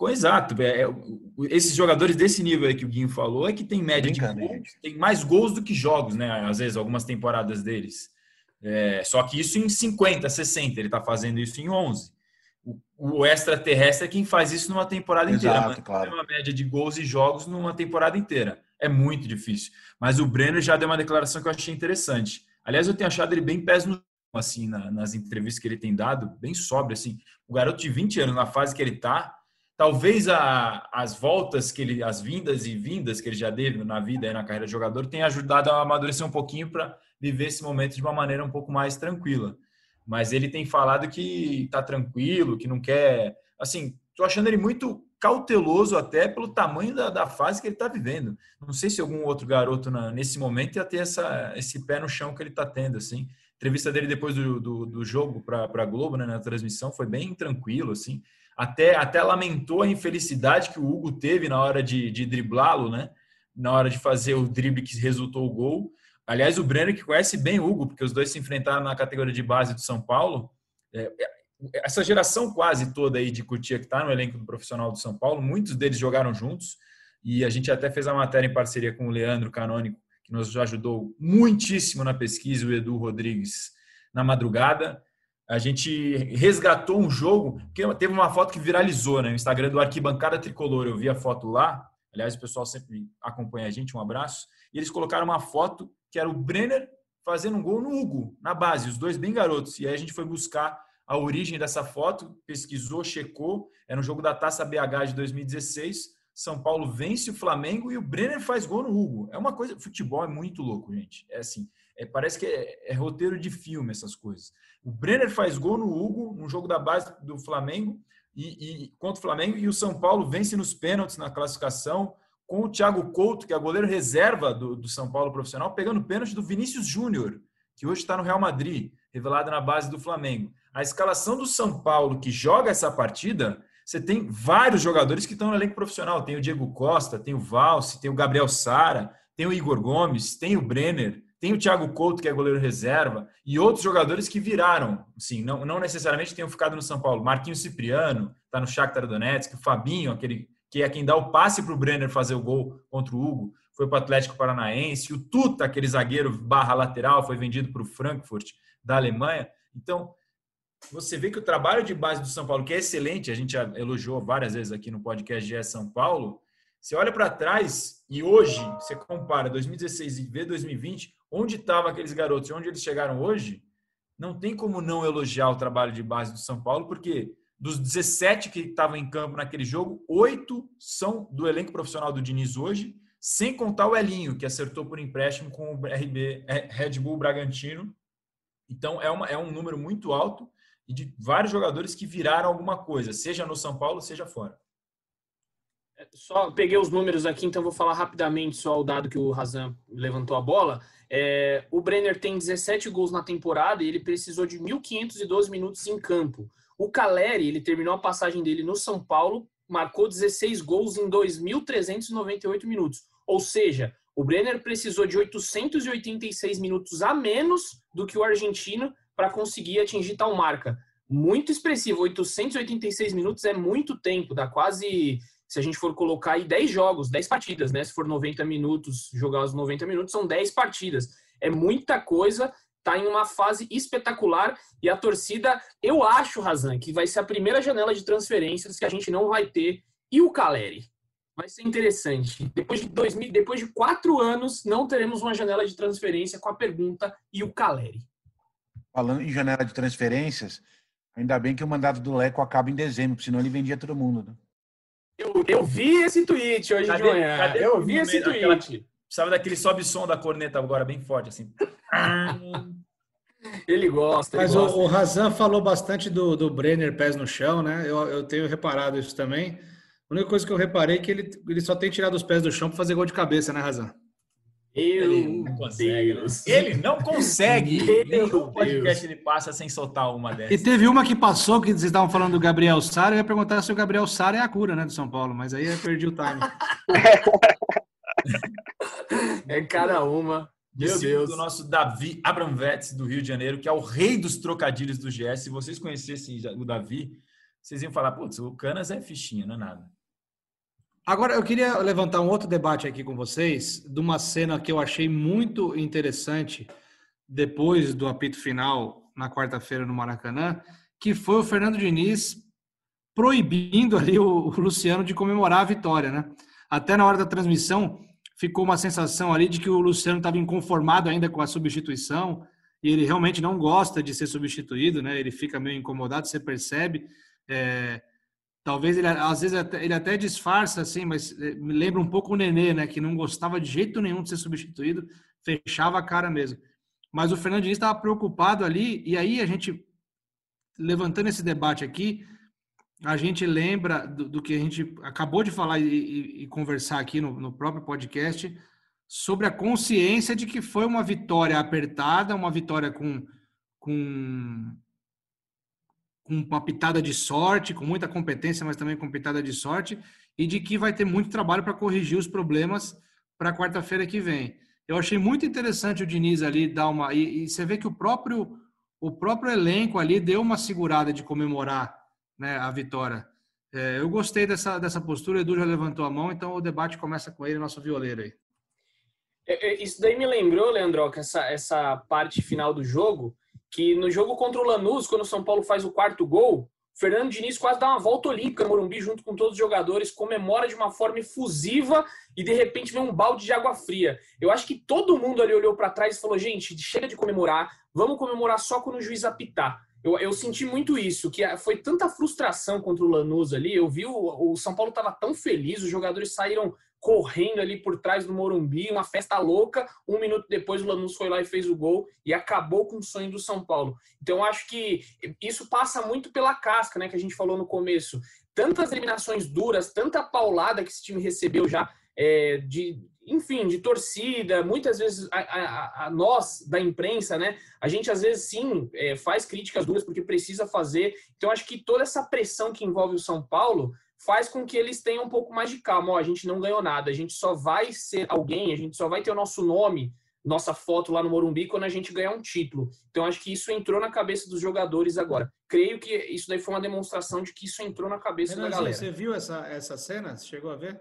[SPEAKER 6] Exato. É, é, esses jogadores desse nível aí que o Guinho falou é que tem média de gols, tem mais gols do que jogos, né? Às vezes, algumas temporadas deles. É, só que isso em 50, 60, ele está fazendo isso em 11. O, o extraterrestre é quem faz isso numa temporada
[SPEAKER 7] Exato,
[SPEAKER 6] inteira. Mas
[SPEAKER 7] claro.
[SPEAKER 6] uma média de gols e jogos numa temporada inteira. É muito difícil. Mas o Brenner já deu uma declaração que eu achei interessante. Aliás, eu tenho achado ele bem pés no assim, na, nas entrevistas que ele tem dado, bem sóbrio, assim. O garoto de 20 anos, na fase que ele está talvez a, as voltas que ele, as vindas e vindas que ele já teve na vida e na carreira de jogador tenha ajudado a amadurecer um pouquinho para viver esse momento de uma maneira um pouco mais tranquila. Mas ele tem falado que está tranquilo, que não quer. Assim, tô achando ele muito cauteloso até pelo tamanho da, da fase que ele está vivendo. Não sei se algum outro garoto na, nesse momento ia ter essa, esse pé no chão que ele está tendo. Assim. A entrevista dele depois do, do, do jogo para a Globo, né, na transmissão, foi bem tranquilo. assim. Até, até lamentou a infelicidade que o Hugo teve na hora de, de driblá-lo, né? na hora de fazer o drible que resultou o gol. Aliás, o Brenner que conhece bem o Hugo, porque os dois se enfrentaram na categoria de base do São Paulo. É, essa geração quase toda aí de Cutia que está no elenco do profissional do São Paulo, muitos deles jogaram juntos e a gente até fez a matéria em parceria com o Leandro Canônico, que nos ajudou muitíssimo na pesquisa, o Edu Rodrigues na madrugada. A gente resgatou um jogo, porque teve uma foto que viralizou né, no Instagram do Arquibancada Tricolor. Eu vi a foto lá, aliás, o pessoal sempre acompanha a gente, um abraço. E eles colocaram uma foto que era o Brenner fazendo um gol no Hugo, na base, os dois bem garotos. E aí a gente foi buscar a origem dessa foto, pesquisou, checou. É no jogo da Taça BH de 2016. São Paulo vence o Flamengo e o Brenner faz gol no Hugo. É uma coisa. Futebol é muito louco, gente. É assim. É, parece que é, é, roteiro de filme essas coisas. O Brenner faz gol no Hugo, no jogo da base do Flamengo, e, e contra o Flamengo, e o São Paulo vence nos pênaltis na classificação, com o Thiago Couto, que é goleiro reserva do, do São Paulo profissional, pegando pênalti do Vinícius Júnior, que hoje está no Real Madrid, revelado na base do Flamengo a escalação do São Paulo que joga essa partida, você tem vários jogadores que estão no elenco profissional. Tem o Diego Costa, tem o Valse, tem o Gabriel Sara, tem o Igor Gomes, tem o Brenner, tem o Thiago Couto, que é goleiro reserva, e outros jogadores que viraram, sim, não, não necessariamente tenham ficado no São Paulo. Marquinhos Cipriano, está no Shakhtar Donetsk, o Fabinho, aquele que é quem dá o passe para o Brenner fazer o gol contra o Hugo, foi para o Atlético Paranaense. O Tuta, aquele zagueiro barra lateral, foi vendido para o Frankfurt da Alemanha. Então, você vê que o trabalho de base do São Paulo, que é excelente, a gente elogiou várias vezes aqui no podcast GE São Paulo, você olha para trás e hoje, você compara 2016 e vê 2020, onde estavam aqueles garotos e onde eles chegaram hoje, não tem como não elogiar o trabalho de base do São Paulo, porque dos 17 que estavam em campo naquele jogo, oito são do elenco profissional do Diniz hoje, sem contar o Elinho, que acertou por empréstimo com o RB, é, Red Bull Bragantino. Então, é, uma, é um número muito alto e de vários jogadores que viraram alguma coisa, seja no São Paulo, seja fora.
[SPEAKER 5] Só peguei os números aqui, então vou falar rapidamente só o dado que o Razan levantou a bola. É, o Brenner tem 17 gols na temporada e ele precisou de 1.512 minutos em campo. O Caleri, ele terminou a passagem dele no São Paulo, marcou 16 gols em 2.398 minutos. Ou seja, o Brenner precisou de 886 minutos a menos do que o argentino para conseguir atingir tal marca. Muito expressivo, 886 minutos é muito tempo, dá quase, se a gente for colocar aí 10 jogos, 10 partidas, né? Se for 90 minutos, jogar os 90 minutos, são 10 partidas. É muita coisa, tá em uma fase espetacular e a torcida, eu acho, Razan, que vai ser a primeira janela de transferências que a gente não vai ter. E o Caleri? Vai ser interessante. Depois de, 2000, depois de quatro anos, não teremos uma janela de transferência com a pergunta e o Caleri
[SPEAKER 7] falando em janela de transferências, ainda bem que o mandato do Leco acaba em dezembro, senão ele vendia todo mundo. Né?
[SPEAKER 5] Eu, eu vi esse tweet hoje cadê, de manhã. Cadê eu vi esse tweet. Aquela,
[SPEAKER 6] precisava daquele sobe som da corneta agora, bem forte, assim.
[SPEAKER 5] ele gosta.
[SPEAKER 4] Mas
[SPEAKER 5] ele gosta.
[SPEAKER 4] O, o Razan falou bastante do, do Brenner pés no chão, né? Eu, eu tenho reparado isso também. A única coisa que eu reparei é que ele, ele só tem tirado os pés do chão para fazer gol de cabeça, né, Razan?
[SPEAKER 6] Ele não consegue. Né? Ele não consegue. Nenhum podcast ele passa sem soltar uma dessas.
[SPEAKER 4] E teve uma que passou, que vocês estavam falando do Gabriel Sara. Eu ia perguntar se o Gabriel Sara é a cura, né, do São Paulo, mas aí eu perdi o time.
[SPEAKER 5] é cada uma.
[SPEAKER 6] Meu Deus. do nosso Davi Abramvetes, do Rio de Janeiro, que é o rei dos trocadilhos do GS. Se vocês conhecessem o Davi, vocês iam falar, putz, o Canas é fichinha, não é nada.
[SPEAKER 4] Agora, eu queria levantar um outro debate aqui com vocês, de uma cena que eu achei muito interessante depois do apito final na quarta-feira no Maracanã, que foi o Fernando Diniz proibindo ali o, Luciano de comemorar a vitória, né? Até na hora da transmissão ficou uma sensação ali de que o Luciano estava inconformado ainda com a substituição e ele realmente não gosta de ser substituído, né? Ele fica meio incomodado, você percebe. É, Talvez ele, às vezes, ele até disfarça, assim, mas eh, me lembra um pouco o Nenê, né? Que não gostava de jeito nenhum de ser substituído, fechava a cara mesmo. Mas o Fernandinho estava preocupado ali, e aí a gente, levantando esse debate aqui, a gente lembra do, do que a gente acabou de falar e, e, e conversar aqui no, no, próprio podcast sobre a consciência de que foi uma vitória apertada, uma vitória com, com, com uma pitada de sorte, com muita competência, mas também com pitada de sorte, e de que vai ter muito trabalho para corrigir os problemas para quarta-feira que vem. Eu achei muito interessante o Diniz ali dar uma. E, e, você vê que o próprio, o próprio elenco ali deu uma segurada de comemorar né, a vitória. É, eu gostei dessa, dessa postura, o Edu já levantou a mão, então o debate começa com ele, nosso violeiro aí.
[SPEAKER 5] É, é, isso daí me lembrou, Leandro, que essa, essa parte final do jogo, que no jogo contra o Lanús, quando o São Paulo faz o quarto gol, Fernando Diniz quase dá uma volta olímpica no Morumbi junto com todos os jogadores, comemora de uma forma efusiva e de repente vem um balde de água fria. Eu acho que todo mundo ali olhou para trás e falou: gente, chega de comemorar, vamos comemorar só quando o juiz apitar. Eu, eu senti muito isso, que foi tanta frustração contra o Lanús ali. Eu vi o, o São Paulo estava tão feliz, os jogadores saíram correndo ali por trás do Morumbi, uma festa louca. Um minuto depois, o Lanús foi lá e fez o gol e acabou com o sonho do São Paulo. Então, acho que isso passa muito pela casca, né, que a gente falou no começo. Tantas eliminações duras, tanta paulada que esse time recebeu já, é, de, enfim, de torcida, muitas vezes a, a, a, nós da imprensa, né? A gente às vezes sim é, faz críticas duras porque precisa fazer. Então acho que toda essa pressão que envolve o São Paulo faz com que eles tenham um pouco mais de calma. Ó, a gente não ganhou nada, a gente só vai ser alguém, a gente só vai ter o nosso nome, nossa foto lá no Morumbi quando a gente ganhar um título. Então acho que isso entrou na cabeça dos jogadores agora. Creio que isso daí foi uma demonstração de que isso entrou na cabeça Renan, da galera.
[SPEAKER 4] Você viu essa, essa cena? Você chegou a ver?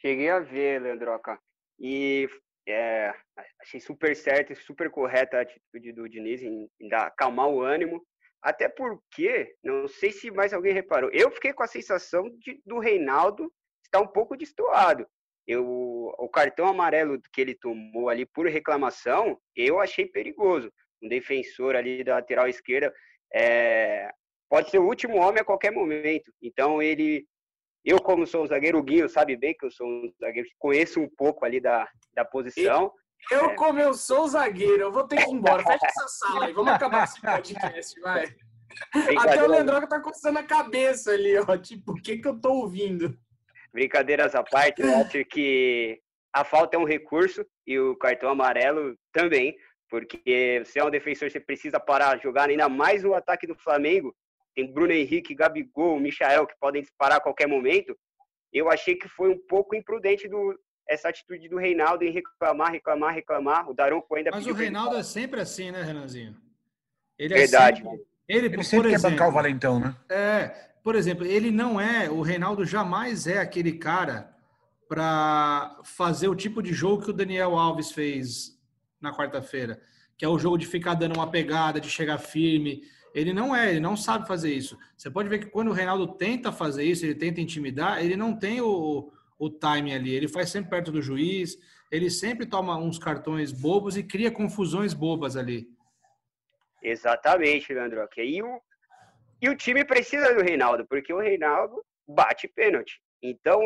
[SPEAKER 8] Cheguei a ver, Leandroca. E é, achei super certo e super correta a atitude do Diniz em, em dar, acalmar o ânimo até porque, não sei se mais alguém reparou, eu fiquei com a sensação de, do Reinaldo estar um pouco destoado. Eu, o cartão amarelo que ele tomou ali por reclamação, eu achei perigoso. Um defensor ali da lateral esquerda é, pode ser o último homem a qualquer momento. Então ele, eu como sou um zagueiro, o Guinho sabe bem que eu sou um zagueiro conheço um pouco ali da, da posição.
[SPEAKER 5] Eu, como eu sou zagueiro, eu vou ter que ir embora. Fecha essa sala aí, vamos acabar esse podcast, vai. Até o Leandroca tá coçando a cabeça ali, ó. Tipo, o que que eu tô ouvindo?
[SPEAKER 8] Brincadeiras à parte, eu acho que a falta é um recurso e o cartão amarelo também, porque você é um defensor, você precisa parar, jogar ainda mais no ataque do Flamengo. Tem Bruno Henrique, Gabigol, Michael que podem disparar a qualquer momento. Eu achei que foi um pouco imprudente do, essa atitude do Reinaldo em reclamar, reclamar, reclamar. O Daronco ainda
[SPEAKER 4] Mas o Reinaldo é sempre assim, né, Renanzinho?
[SPEAKER 8] Ele é Verdade.
[SPEAKER 7] Sempre, ele, ele sempre exemplo, quer bancar o Valentão, né?
[SPEAKER 4] É, por exemplo, ele não é, o Reinaldo jamais é aquele cara para fazer o tipo de jogo que o Daniel Alves fez na quarta-feira, que é o jogo de ficar dando uma pegada, de chegar firme. Ele não é, ele não sabe fazer isso. Você pode ver que quando o Reinaldo tenta fazer isso, ele tenta intimidar, ele não tem o, o timing ali. Ele faz sempre perto do juiz, ele sempre toma uns cartões bobos e cria confusões bobas ali.
[SPEAKER 8] Exatamente, Leandro. E o, e o time precisa do Reinaldo, porque o Reinaldo bate pênalti. Então,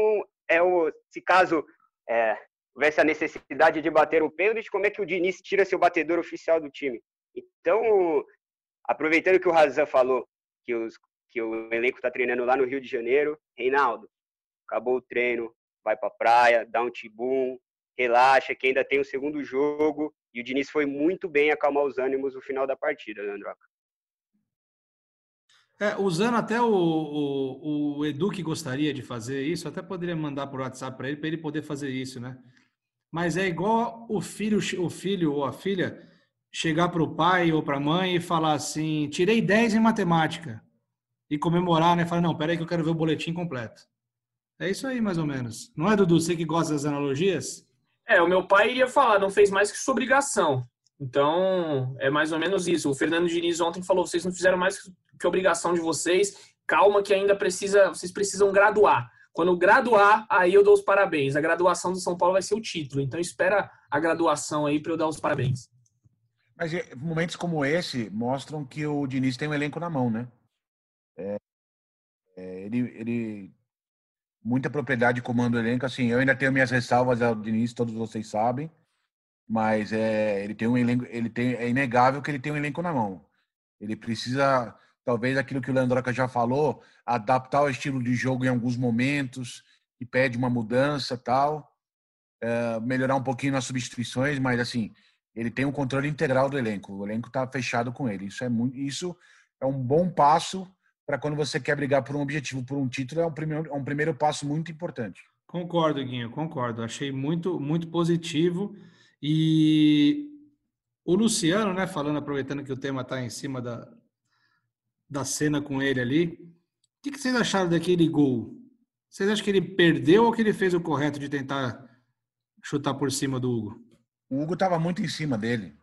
[SPEAKER 8] é o, se caso é, houvesse a necessidade de bater o pênalti, como é que o Diniz tira seu batedor oficial do time? Então, aproveitando que o Razan falou que, os, que o elenco está treinando lá no Rio de Janeiro, Reinaldo, acabou o treino, vai para a praia, dá um tibum, relaxa, que ainda tem o segundo jogo. E o Diniz foi muito bem acalmar os ânimos no final da partida, Leandroca.
[SPEAKER 4] É, usando até o, o, o, Edu que gostaria de fazer isso, até poderia mandar por WhatsApp para ele, para ele poder fazer isso, né? Mas é igual o filho, o filho ou a filha chegar para o pai ou para a mãe e falar assim: tirei 10 em matemática. E comemorar, né? Falar, não, peraí que eu quero ver o boletim completo. É isso aí, mais ou menos. Não é, Dudu? Você que gosta das analogias?
[SPEAKER 5] É, o meu pai iria falar, não fez mais que sua obrigação. Então, é mais ou menos isso. O Fernando Diniz ontem falou: vocês não fizeram mais que obrigação de vocês. Calma, que ainda precisa, vocês precisam graduar. Quando graduar, aí eu dou os parabéns. A graduação do São Paulo vai ser o título. Então, espera a graduação aí para eu dar os parabéns.
[SPEAKER 7] Mas é, momentos como esse mostram que o Diniz tem um elenco na mão, né? É, é, ele, ele muita propriedade comando elenco. Assim, eu ainda tenho minhas ressalvas ao Diniz, todos vocês sabem, mas é, ele tem um elenco, ele tem, é inegável que ele tem um elenco na mão. Ele precisa talvez aquilo que o Leandroca já falou, adaptar o estilo de jogo em alguns momentos, que pede uma mudança tal, é, melhorar um pouquinho nas substituições, mas assim, ele tem um controle integral do elenco. O elenco está fechado com ele. Isso é muito, isso é um bom passo para quando você quer brigar por um objetivo, por um título, é um primeiro, é um primeiro passo muito importante.
[SPEAKER 4] Concordo, Guinho, concordo. Achei muito, muito positivo. E o Luciano, né, falando, aproveitando que o tema está em cima da, da cena com ele ali, o que, que vocês acharam daquele gol? Vocês acham que ele perdeu ou que ele fez o correto de tentar chutar por cima do Hugo?
[SPEAKER 7] O Hugo estava muito em cima dele.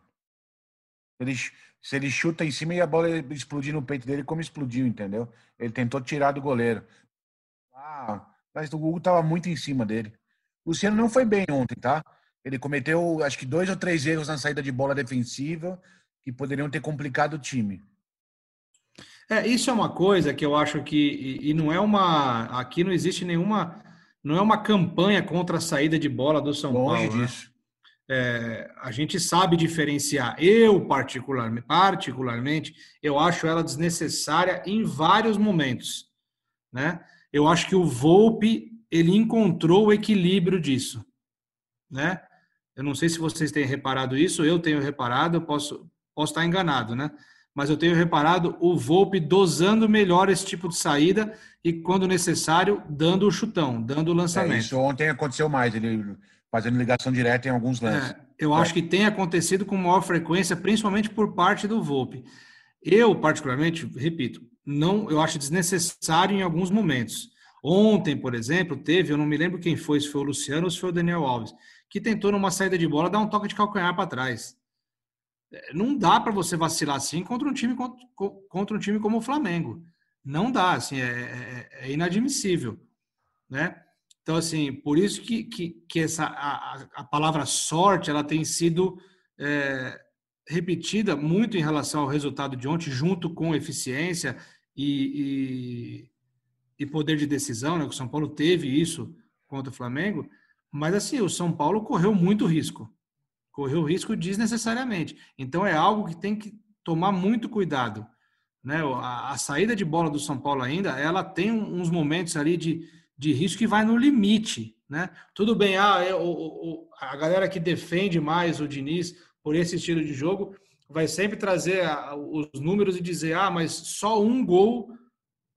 [SPEAKER 7] Ele, se ele chuta em cima e a bola explodir no peito dele, como explodiu, entendeu? Ele tentou tirar do goleiro. Ah, mas o Hugo estava muito em cima dele. O Luciano não foi bem ontem, tá? Ele cometeu, acho que dois ou três erros na saída de bola defensiva que poderiam ter complicado o time.
[SPEAKER 4] É, isso é uma coisa que eu acho que e, e não é uma aqui não existe nenhuma não é uma campanha contra a saída de bola do São
[SPEAKER 7] Longe
[SPEAKER 4] Paulo. né? É, a gente sabe diferenciar. Eu, particularmente, particularmente, eu acho ela desnecessária em vários momentos. Né? Eu acho que o Volpe ele encontrou o equilíbrio disso. Né? Eu não sei se vocês têm reparado isso, eu tenho reparado, eu posso, posso estar enganado, né? Mas eu tenho reparado o Volpe dosando melhor esse tipo de saída e, quando necessário, dando o chutão, dando o
[SPEAKER 7] É,
[SPEAKER 4] lançamento.
[SPEAKER 7] isso ontem aconteceu mais, ele fazendo ligação direta em alguns lances.
[SPEAKER 4] É, eu acho que tem acontecido com maior frequência, principalmente por parte do Volpe. Eu, particularmente, repito, não, eu acho desnecessário em alguns momentos. Ontem, por exemplo, teve, eu não me lembro quem foi, se foi o Luciano ou se foi o Daniel Alves, que tentou numa saída de bola dar um toque de calcanhar para trás. É, Não dá para você vacilar assim contra um time contra, contra um time como o Flamengo. Não dá, assim, é, é- é inadmissível, né? Então, assim, por isso que, que, que essa, a, a- palavra sorte ela tem sido é, repetida muito em relação ao resultado de ontem, junto com eficiência e, e, e poder de decisão, né? O São Paulo teve isso contra o Flamengo, mas assim, o São Paulo correu muito risco. Correu risco desnecessariamente. Então é algo que tem que tomar muito cuidado. Né? A, a saída de bola do São Paulo ainda, ela tem uns momentos ali de, de risco que vai no limite. Né? Tudo bem, ah, é, a galera que defende mais o Diniz por esse estilo de jogo vai sempre trazer os números e dizer, ah, mas só um gol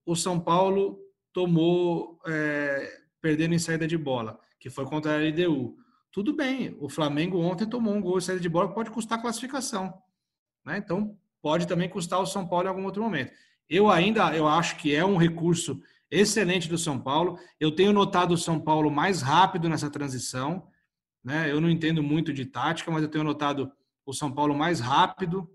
[SPEAKER 4] o São Paulo tomou é, perdendo em saída de bola, que foi contra a LDU. Tudo bem, o Flamengo ontem tomou um gol em saída de bola que pode custar classificação. Né? Então, pode também custar o São Paulo em algum outro momento. Eu ainda eu acho que é um recurso excelente do São Paulo. Eu tenho notado o São Paulo mais rápido nessa transição. Né? Eu não entendo muito de tática, mas eu tenho notado o São Paulo mais rápido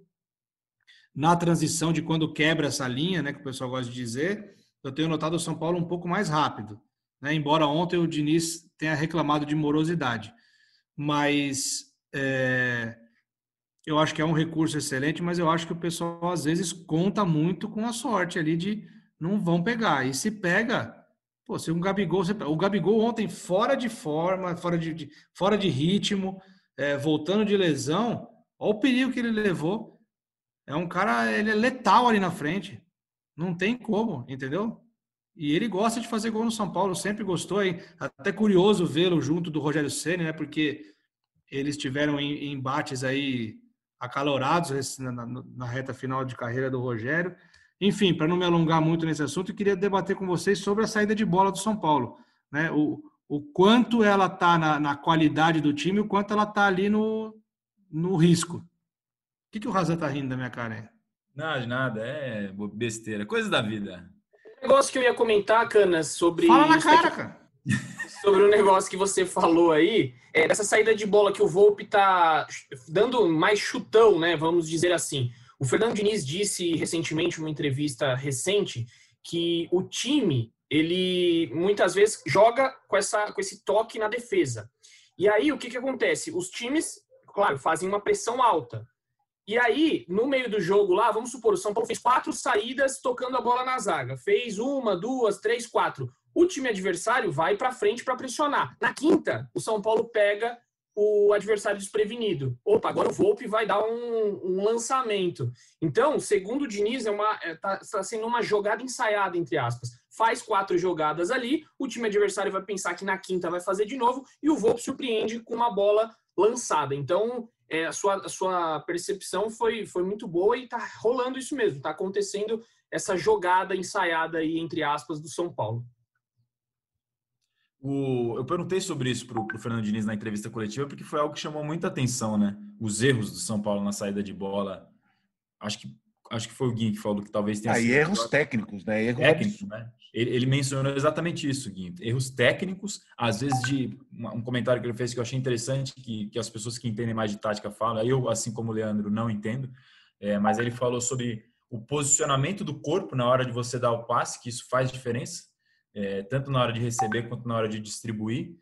[SPEAKER 4] na transição de quando quebra essa linha, né, que o pessoal gosta de dizer. Eu tenho notado o São Paulo um pouco mais rápido. Né? Embora ontem o Diniz tenha reclamado de morosidade. Mas é, eu acho que é um recurso excelente, mas eu acho que o pessoal às vezes conta muito com a sorte ali de não vão pegar. E se pega, pô, se um Gabigol, você- o Gabigol ontem fora de forma, fora de, de- fora de ritmo, é, voltando de lesão, olha o perigo que ele levou. É um cara, ele é letal ali na frente. Não tem como, entendeu? E ele gosta de fazer gol no São Paulo, sempre gostou. Hein? Até curioso vê-lo junto do Rogério Ceni, né? Porque eles tiveram em- em embates aí acalorados na, na- na reta final de carreira do Rogério. Enfim, para não me alongar muito nesse assunto, eu queria debater com vocês sobre a saída de bola do São Paulo. Né? O, o quanto ela está na, na qualidade do time e o quanto ela está ali no, no risco. O que, que o Razan tá rindo da minha cara?
[SPEAKER 6] Nada, de nada, é besteira, coisa da vida.
[SPEAKER 5] Um negócio que eu ia comentar, Canas, sobre
[SPEAKER 4] Fala na cara, cara.
[SPEAKER 5] sobre o negócio que você falou aí, é, dessa saída de bola que o Volpe tá dando mais chutão, né? Vamos dizer assim. O Fernando Diniz disse recentemente, numa entrevista recente, que o time, ele muitas vezes joga com, essa, com esse toque na defesa. E aí, o que, que acontece? Os times, claro, fazem uma pressão alta. E aí, no meio do jogo lá, vamos supor, o São Paulo fez quatro saídas tocando a bola na zaga. Fez uma, duas, três, quatro. O time adversário vai para frente para pressionar. Na quinta, o São Paulo pega o adversário desprevenido. Opa, agora o Volpe vai dar um, um lançamento. Então, segundo o Diniz, é uma, é, tá, tá sendo uma jogada ensaiada, entre aspas. Faz quatro jogadas ali, o time adversário vai pensar que na quinta vai fazer de novo, e o Volpe surpreende com uma bola lançada. Então, é, a, sua, a sua percepção foi, foi muito boa e tá rolando isso mesmo, tá acontecendo essa jogada ensaiada aí, entre aspas, do São Paulo.
[SPEAKER 6] O, eu perguntei sobre isso para o Fernando Diniz na entrevista coletiva, porque foi algo que chamou muita atenção, né? Os erros do São Paulo na saída de bola. Acho que, acho que foi o Guinho que falou que talvez tenha
[SPEAKER 7] ah,
[SPEAKER 6] sido.
[SPEAKER 7] Erros técnicos, né? Erros
[SPEAKER 6] técnicos, né? Ele, ele, mencionou exatamente isso, Guinho. Erros técnicos, às vezes de um comentário que ele fez que eu achei interessante, que, que as pessoas que entendem mais de tática falam. Eu, assim como o Leandro, não entendo. É, mas ele falou sobre o posicionamento do corpo na hora de você dar o passe, que isso faz diferença é, tanto na hora de receber quanto na hora de distribuir.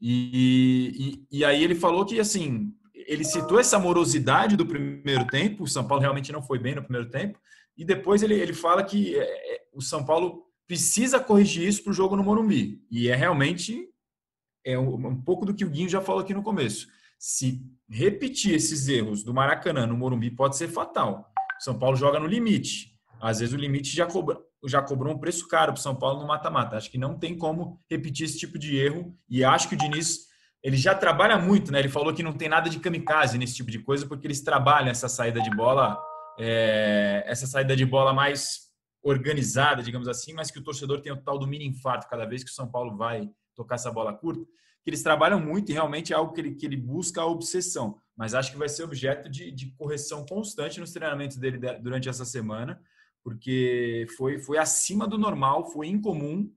[SPEAKER 6] E, e, e, aí ele falou que, assim, ele citou essa morosidade do primeiro tempo, o São Paulo realmente não foi bem no primeiro tempo, e depois ele, ele fala que é, é o São Paulo precisa corrigir isso para o jogo no Morumbi. E é realmente é um, um pouco do que o Guinho já falou aqui no começo. Se repetir esses erros do Maracanã no Morumbi pode ser fatal. O São Paulo joga no limite. Às vezes o limite já cobra, já cobrou um preço caro para o São Paulo no mata-mata. Acho que não tem como repetir esse tipo de erro. E acho que o Diniz ele já trabalha muito, né? Ele falou que não tem nada de kamikaze nesse tipo de coisa, porque eles trabalham essa saída de bola, é, essa saída de bola mais organizada, digamos assim, mas que o torcedor tem o tal do mini infarto cada vez que o São Paulo vai tocar essa bola curta. Que eles trabalham muito e realmente é algo que ele, que ele busca a obsessão. Mas acho que vai ser objeto de, de correção constante nos treinamentos dele durante essa semana porque foi, foi acima do normal, foi incomum.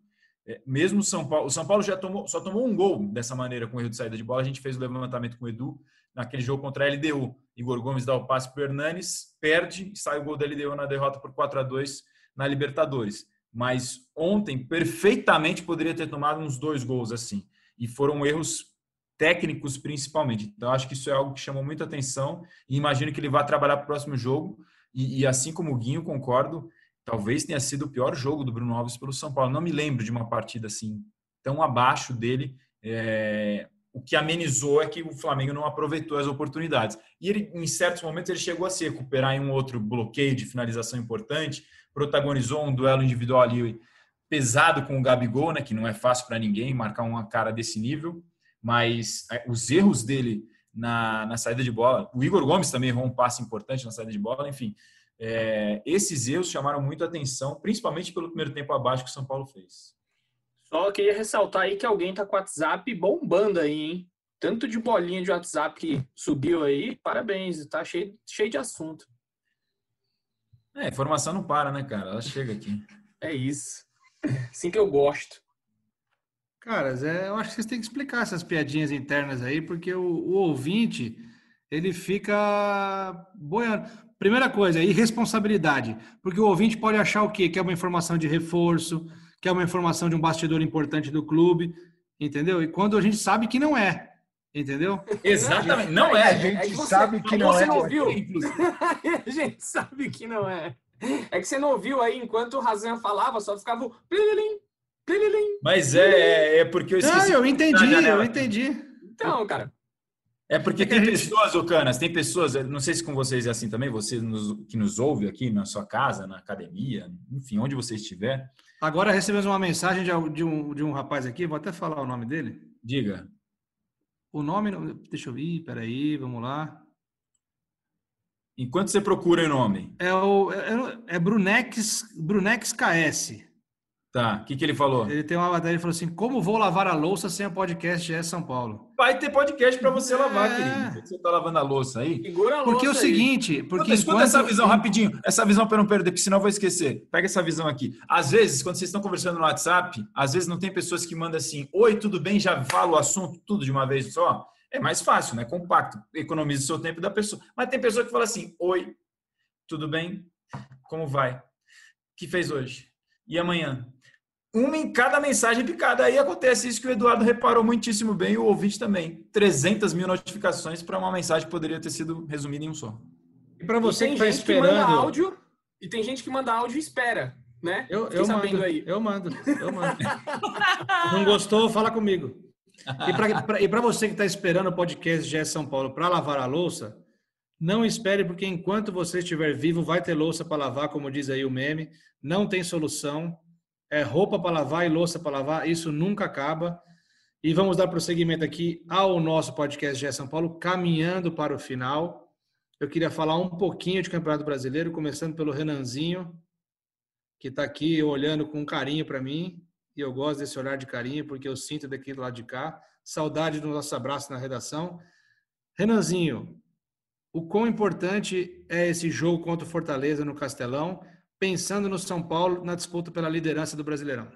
[SPEAKER 6] É, mesmo o São Paulo, o São Paulo já tomou, só tomou um gol dessa maneira com erro de saída de bola. A gente fez o levantamento com o Edu naquele jogo contra a LDU. Igor Gomes dá o passe para o Hernanes, perde e sai o gol da LDU na derrota por 4 a 2 na Libertadores. Mas ontem, perfeitamente, poderia ter tomado uns dois gols assim. E foram erros técnicos, principalmente. Então, acho que isso é algo que chamou muita atenção e imagino que ele vai trabalhar para o próximo jogo. E, e, assim como o Guinho, concordo, talvez tenha sido o pior jogo do Bruno Alves pelo São Paulo. Não me lembro de uma partida assim tão abaixo dele. É, o que amenizou é que o Flamengo não aproveitou as oportunidades. E ele, em certos momentos, ele chegou a se recuperar em um outro bloqueio de finalização importante, protagonizou um duelo individual ali pesado com o Gabigol, né, que não é fácil para ninguém marcar uma cara desse nível, mas é, os erros dele na, na saída de bola. O Igor Gomes também errou um passe importante na saída de bola. Enfim, é, esses erros chamaram muito atenção, principalmente pelo primeiro tempo abaixo que o São Paulo fez.
[SPEAKER 5] Só queria ressaltar aí que alguém tá com o WhatsApp bombando aí, hein? Tanto de bolinha de WhatsApp que subiu aí, parabéns, tá cheio, cheio de assunto.
[SPEAKER 6] É, informação não para, né, cara? Ela chega aqui.
[SPEAKER 5] É isso. Assim que eu gosto.
[SPEAKER 4] Caras, é, eu acho que vocês têm que explicar essas piadinhas internas aí, porque o, o ouvinte, ele fica boiando. Primeira coisa, irresponsabilidade. Porque o ouvinte pode achar o quê? Que é uma informação de reforço, que é uma informação de um bastidor importante do clube, entendeu? E quando a gente sabe que não é, entendeu?
[SPEAKER 5] Exatamente, não é.
[SPEAKER 7] A gente você, sabe que não
[SPEAKER 5] você
[SPEAKER 7] é.
[SPEAKER 5] Não ouviu? a gente sabe que não é. É que você não ouviu aí, enquanto o Razan falava, só ficava o
[SPEAKER 6] mas é, é porque eu esqueci.
[SPEAKER 4] Não, eu entendi, eu entendi.
[SPEAKER 5] Então, cara.
[SPEAKER 6] É porque tem pessoas, ô Canas, tem pessoas, não sei se com vocês é assim também, você nos, que nos ouve aqui na sua casa, na academia, enfim, onde você estiver.
[SPEAKER 4] Agora recebemos uma mensagem de, um, de um rapaz aqui, vou até falar o nome dele.
[SPEAKER 6] Diga.
[SPEAKER 4] O nome, deixa eu ver, peraí, vamos lá.
[SPEAKER 6] Enquanto você procura o nome.
[SPEAKER 4] É, o, é, é Brunex, Brunex KS.
[SPEAKER 6] Tá, o que, que ele falou?
[SPEAKER 4] Ele tem uma matéria, ele falou assim, como vou lavar a louça sem o podcast GE São Paulo?
[SPEAKER 6] Vai ter podcast para você é... lavar, querido. Você tá lavando a louça aí?
[SPEAKER 4] Segura a porque louça é o seguinte... Porque
[SPEAKER 6] Não, escuta enquanto... essa visão rapidinho, essa visão para não perder, porque senão eu vou esquecer. Pega essa visão aqui. Às vezes, quando vocês estão conversando no WhatsApp, às vezes não tem pessoas que mandam assim, oi, tudo bem? Já fala o assunto tudo de uma vez só? É mais fácil, né? Compacto. Economiza o seu tempo da pessoa. Mas tem pessoa que fala assim, oi, tudo bem? Como vai? O que fez hoje? E amanhã? Uma em cada mensagem picada. Aí acontece isso que o Eduardo reparou muitíssimo bem, e o ouvinte também. 300 mil notificações para uma mensagem que poderia ter sido resumida em um só.
[SPEAKER 5] E para você que está esperando... áudio, e tem gente que manda áudio e espera, né?
[SPEAKER 4] Eu, eu mando, aí. eu mando, eu mando. Não gostou, fala comigo. E para você que está esperando o podcast GE São Paulo para lavar a louça, não espere, porque enquanto você estiver vivo, vai ter louça para lavar, como diz aí o meme. Não tem solução. É roupa para lavar e louça para lavar. Isso nunca acaba. E vamos dar prosseguimento aqui ao nosso podcast GE São Paulo, caminhando para o final. Eu queria falar um pouquinho de Campeonato Brasileiro, começando pelo Renanzinho, que está aqui olhando com carinho para mim. E eu gosto desse olhar de carinho, porque eu sinto daqui do lado de cá. Saudade do nosso abraço na redação. Renanzinho, o quão importante é esse jogo contra o Fortaleza no Castelão, pensando no São Paulo na disputa pela liderança do Brasileirão?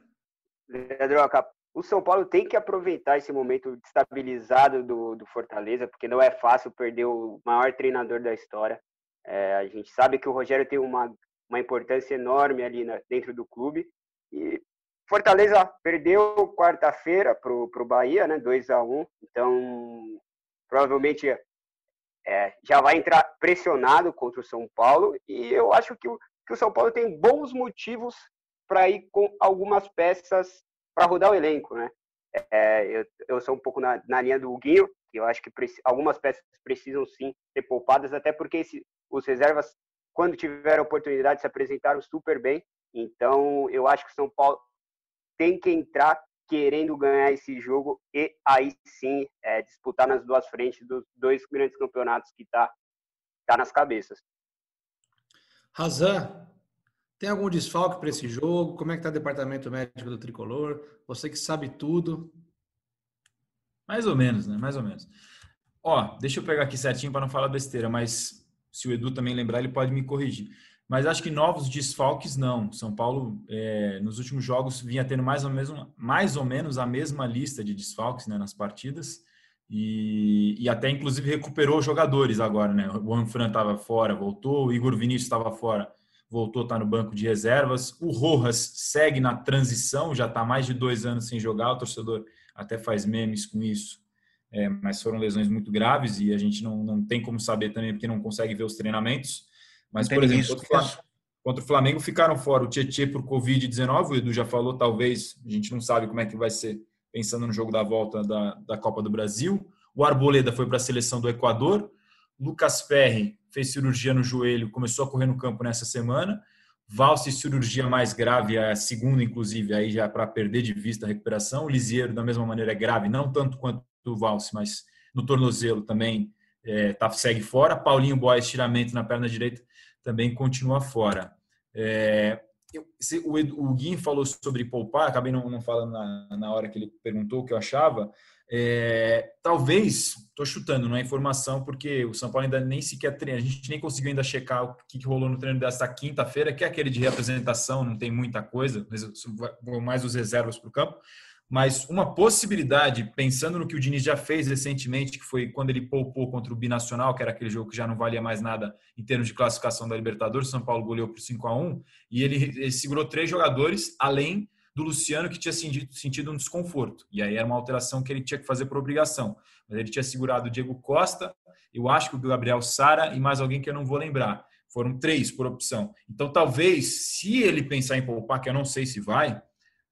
[SPEAKER 8] O São Paulo tem que aproveitar esse momento estabilizado do, do Fortaleza, porque não é fácil perder o maior treinador da história. É, a gente sabe que o Rogério tem uma, uma importância enorme ali na, dentro do clube. E Fortaleza perdeu quarta-feira para o Bahia, né, 2 a 1 Então, provavelmente é, já vai entrar pressionado contra o São Paulo. E eu acho que o, que o São Paulo tem bons motivos para ir com algumas peças para rodar o elenco, né? É, eu, eu sou um pouco na, na linha do Huguinho, que eu acho que algumas peças precisam sim ser poupadas, até porque esse, os reservas, quando tiveram oportunidade, se apresentaram super bem. Então, eu acho que o São Paulo tem que entrar querendo ganhar esse jogo e aí sim é, disputar nas duas frentes dos dois grandes campeonatos que tá, tá nas cabeças.
[SPEAKER 4] Razan, tem algum desfalque para esse jogo? Como é que está o departamento médico do Tricolor? Você que sabe tudo.
[SPEAKER 6] Mais ou menos, né? Mais ou menos. Ó, deixa eu pegar aqui certinho para não falar besteira, mas se o Edu também lembrar, ele pode me corrigir. Mas acho que novos desfalques não. São Paulo, é, nos últimos jogos, vinha tendo mais ou, menos, mais ou menos a mesma lista de desfalques né, nas partidas. E, e até, inclusive, recuperou jogadores agora, né? O Anfran estava fora, voltou, o Igor Vinícius estava fora voltou a estar no banco de reservas. O Rojas segue na transição, já está mais de dois anos sem jogar. O torcedor até faz memes com isso, é, mas foram lesões muito graves e a gente não, não tem como saber também porque não consegue ver os treinamentos. Mas, por exemplo, contra o, Flamengo, contra o Flamengo ficaram fora o Tietchan por Covid-19, o Edu já falou, talvez, a gente não sabe como é que vai ser pensando no jogo da volta da, da Copa do Brasil. O Arboleda foi para a seleção do Equador. Lucas Ferri fez cirurgia no joelho, começou a correr no campo nessa semana. Valse, cirurgia mais grave, a segunda, inclusive, aí já para perder de vista a recuperação. O Lisieiro, da mesma maneira, é grave, não tanto quanto o Valse, mas no tornozelo também é, tá, segue fora. Paulinho Boy, estiramento na perna direita, também continua fora. É, eu, o, o Guim falou sobre poupar, acabei não, não falando na, na hora que ele perguntou o que eu achava. É, talvez, estou chutando, não é informação, porque o São Paulo ainda nem sequer treina, a gente nem conseguiu ainda checar o que, que rolou no treino desta quinta-feira, que é aquele de representação, não tem muita coisa, vão mais os reservas para o campo. Mas uma possibilidade, pensando no que o Diniz já fez recentemente, que foi quando ele poupou contra o Binacional, que era aquele jogo que já não valia mais nada em termos de classificação da Libertadores, São Paulo goleou por 5 a 1 e ele, ele segurou três jogadores, além do Luciano, que tinha sentido, sentido um desconforto. E aí era uma alteração que ele tinha que fazer por obrigação. Mas ele tinha segurado o Diego Costa, eu acho que o Gabriel Sara e mais alguém que eu não vou lembrar. Foram três por opção. Então, talvez, se ele pensar em poupar, que eu não sei se vai,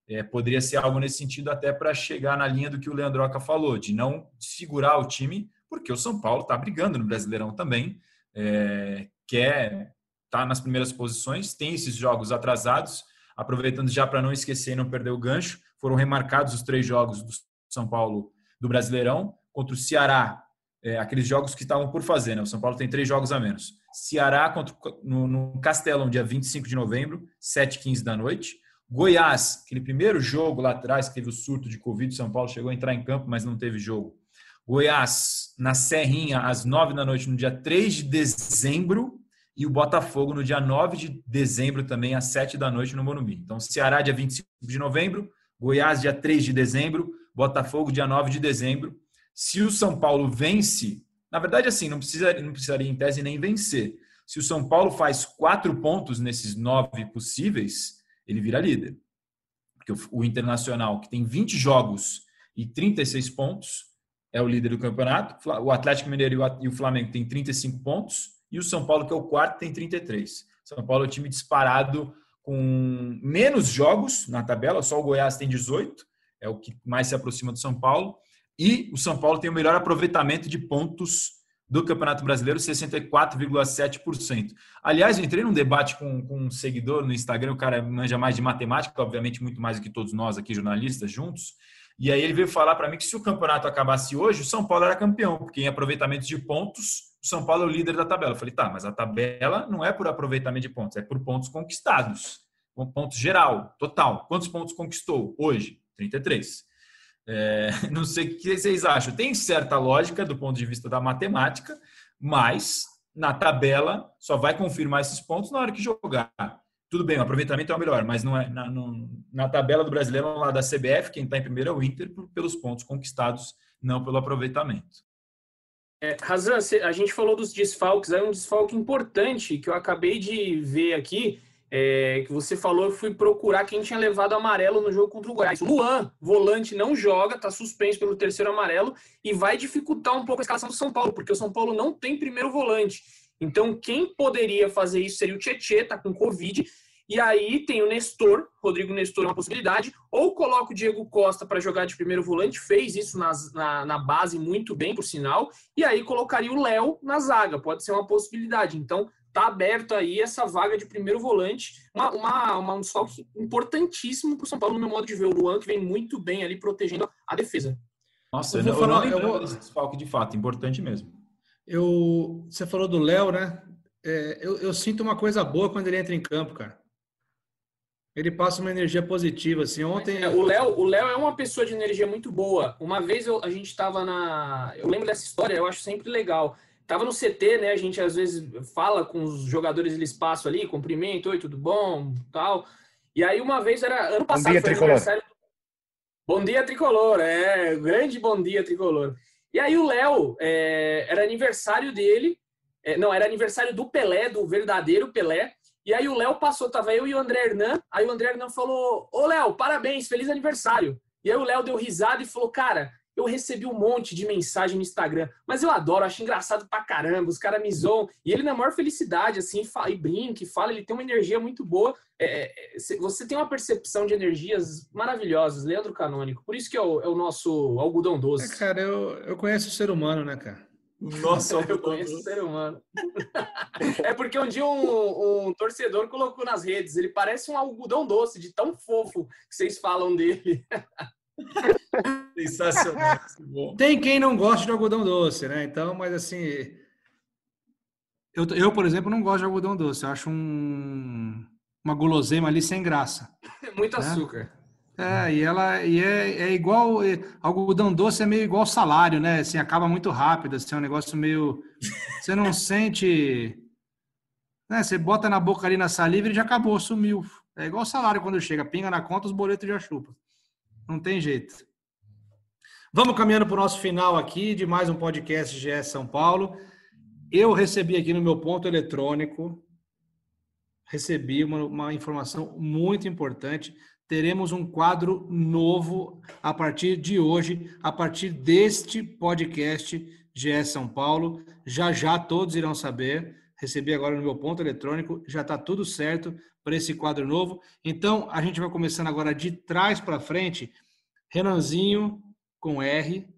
[SPEAKER 6] é, poderia ser algo nesse sentido até para chegar na linha do que o Leandroca falou, de não segurar o time, porque o São Paulo está brigando no Brasileirão também, é, quer tá nas primeiras posições, tem esses jogos atrasados, aproveitando já para não esquecer e não perder o gancho, foram remarcados os três jogos do São Paulo do Brasileirão contra o Ceará, é, aqueles jogos que estavam por fazer, né? O São Paulo tem três jogos a menos. Ceará contra, no, no Castelão, dia 25 de novembro, 7h15 da noite. Goiás, aquele primeiro jogo lá atrás, que teve o surto de Covid, São Paulo chegou a entrar em campo, mas não teve jogo. Goiás, na Serrinha, às 9 da noite, no dia 3 de dezembro e o Botafogo no dia 9 de dezembro também, às 7 da noite no Morumbi. Então, Ceará dia 25 de novembro, Goiás dia 3 de dezembro, Botafogo dia 9 de dezembro. Se o São Paulo vence, na verdade assim, não, precisa, não precisaria em tese nem vencer. Se o São Paulo faz quatro pontos nesses nove possíveis, ele vira líder. Porque o Internacional, que tem 20 jogos e 36 pontos, é o líder do campeonato. O Atlético Mineiro e o Flamengo têm 35 pontos e o São Paulo, que é o quarto, tem 33. São Paulo é o time disparado com menos jogos na tabela, só o Goiás tem 18, é o que mais se aproxima do São Paulo, E o São Paulo tem o melhor aproveitamento de pontos do Campeonato Brasileiro, 64,7%. Aliás, eu entrei num debate com, com, um seguidor no Instagram, o cara manja mais de matemática, obviamente muito mais do que todos nós aqui, jornalistas, juntos. E aí ele veio falar para mim que se o campeonato acabasse hoje, o São Paulo era campeão, porque em aproveitamento de pontos, o São Paulo é o líder da tabela. Eu falei, tá, mas a tabela não é por aproveitamento de pontos, é por pontos conquistados. Pontos geral, total. Quantos pontos conquistou hoje? 33. É, não sei o que vocês acham. Tem certa lógica do ponto de vista da matemática, mas na tabela só vai confirmar esses pontos na hora que jogar. Tudo bem, o aproveitamento é o melhor, mas não é na, na tabela do brasileiro lá da CBF, quem está em primeiro é o Inter pelos pontos conquistados, não pelo aproveitamento.
[SPEAKER 5] É, Razan, a gente falou dos desfalques, é um desfalque importante que eu acabei de ver aqui é, que você falou, eu fui procurar quem tinha levado amarelo no jogo contra o Goiás. Luan, volante, não joga, está suspenso pelo terceiro amarelo e vai dificultar um pouco a escalação do São Paulo, porque o São Paulo não tem primeiro volante. Então, quem poderia fazer isso seria o Tietê, tá com Covid. E aí tem o Nestor, Rodrigo Nestor é uma possibilidade, ou coloca o Diego Costa para jogar de primeiro volante, fez isso na, na base muito bem, por sinal, e aí colocaria o Léo na zaga, pode ser uma possibilidade. Então, tá aberto aí essa vaga de primeiro volante, uma, uma, uma um desfalque importantíssimo para o São Paulo, no meu modo de ver. O Luan, que vem muito bem ali protegendo a defesa.
[SPEAKER 6] Nossa, eu, eu vou falar, eu vou... esse desfalque de fato, importante mesmo.
[SPEAKER 4] Eu, você falou do Léo, né? É, eu, eu sinto uma coisa boa quando ele entra em campo, cara. Ele passa uma energia positiva, assim. Ontem.
[SPEAKER 5] É, o Léo, o Léo é uma pessoa de energia muito boa. Uma vez eu, a gente estava na. Eu lembro dessa história, eu acho sempre legal. Tava no CT, né? A gente às vezes fala com os jogadores do espaço ali, cumprimento, oi, tudo bom, tal. E aí uma vez era ano passado,
[SPEAKER 7] bom dia, foi tricolor. aniversário.
[SPEAKER 5] Bom dia, tricolor, é grande bom dia, tricolor. E aí o Léo é, era aniversário dele, é, não, era aniversário do Pelé, do verdadeiro Pelé. E aí o Léo passou, tava eu e o André Hernan. Aí o André Hernan falou: Ô Léo, parabéns, feliz aniversário. E aí o Léo deu risada e falou: Cara, eu recebi um monte de mensagem no Instagram, mas eu adoro, acho engraçado pra caramba, os caras me zoam, e ele na maior felicidade, assim, fala, e brinca, e fala, ele tem uma energia muito boa, é, é você tem uma percepção de energias maravilhosas, Leandro Canônico, por isso que é o, é o nosso algodão doce.
[SPEAKER 4] É, cara, eu, eu conheço o ser humano, né, cara?
[SPEAKER 5] Nossa, eu conheço o ser humano. é porque um dia um, um, torcedor colocou nas redes, ele parece um algodão doce, de tão fofo que vocês falam dele.
[SPEAKER 4] Sensacional. Tem quem não gosta de algodão doce, né? Então, mas assim. Eu, eu, por exemplo, não gosto de algodão doce. Eu acho um, uma guloseima ali sem graça.
[SPEAKER 5] Muito né? açúcar.
[SPEAKER 4] É, e ela e é, é igual. É, algodão doce é meio igual salário, né? Assim, acaba muito rápido. Assim, é um negócio meio. Você não sente. Né? Você bota na boca ali na saliva e já acabou, sumiu. É igual salário quando chega, pinga na conta, os boletos já chupam. Não tem jeito. Vamos caminhando para o nosso final aqui de mais um podcast GS São Paulo. Eu recebi aqui no meu ponto eletrônico, recebi uma, uma informação muito importante. Teremos um quadro novo a partir de hoje, a partir deste podcast GS São Paulo. Já já todos irão saber. Recebi agora no meu ponto eletrônico, já está tudo certo para esse quadro novo. Então, a gente vai começando agora de trás para frente. Renanzinho, com R,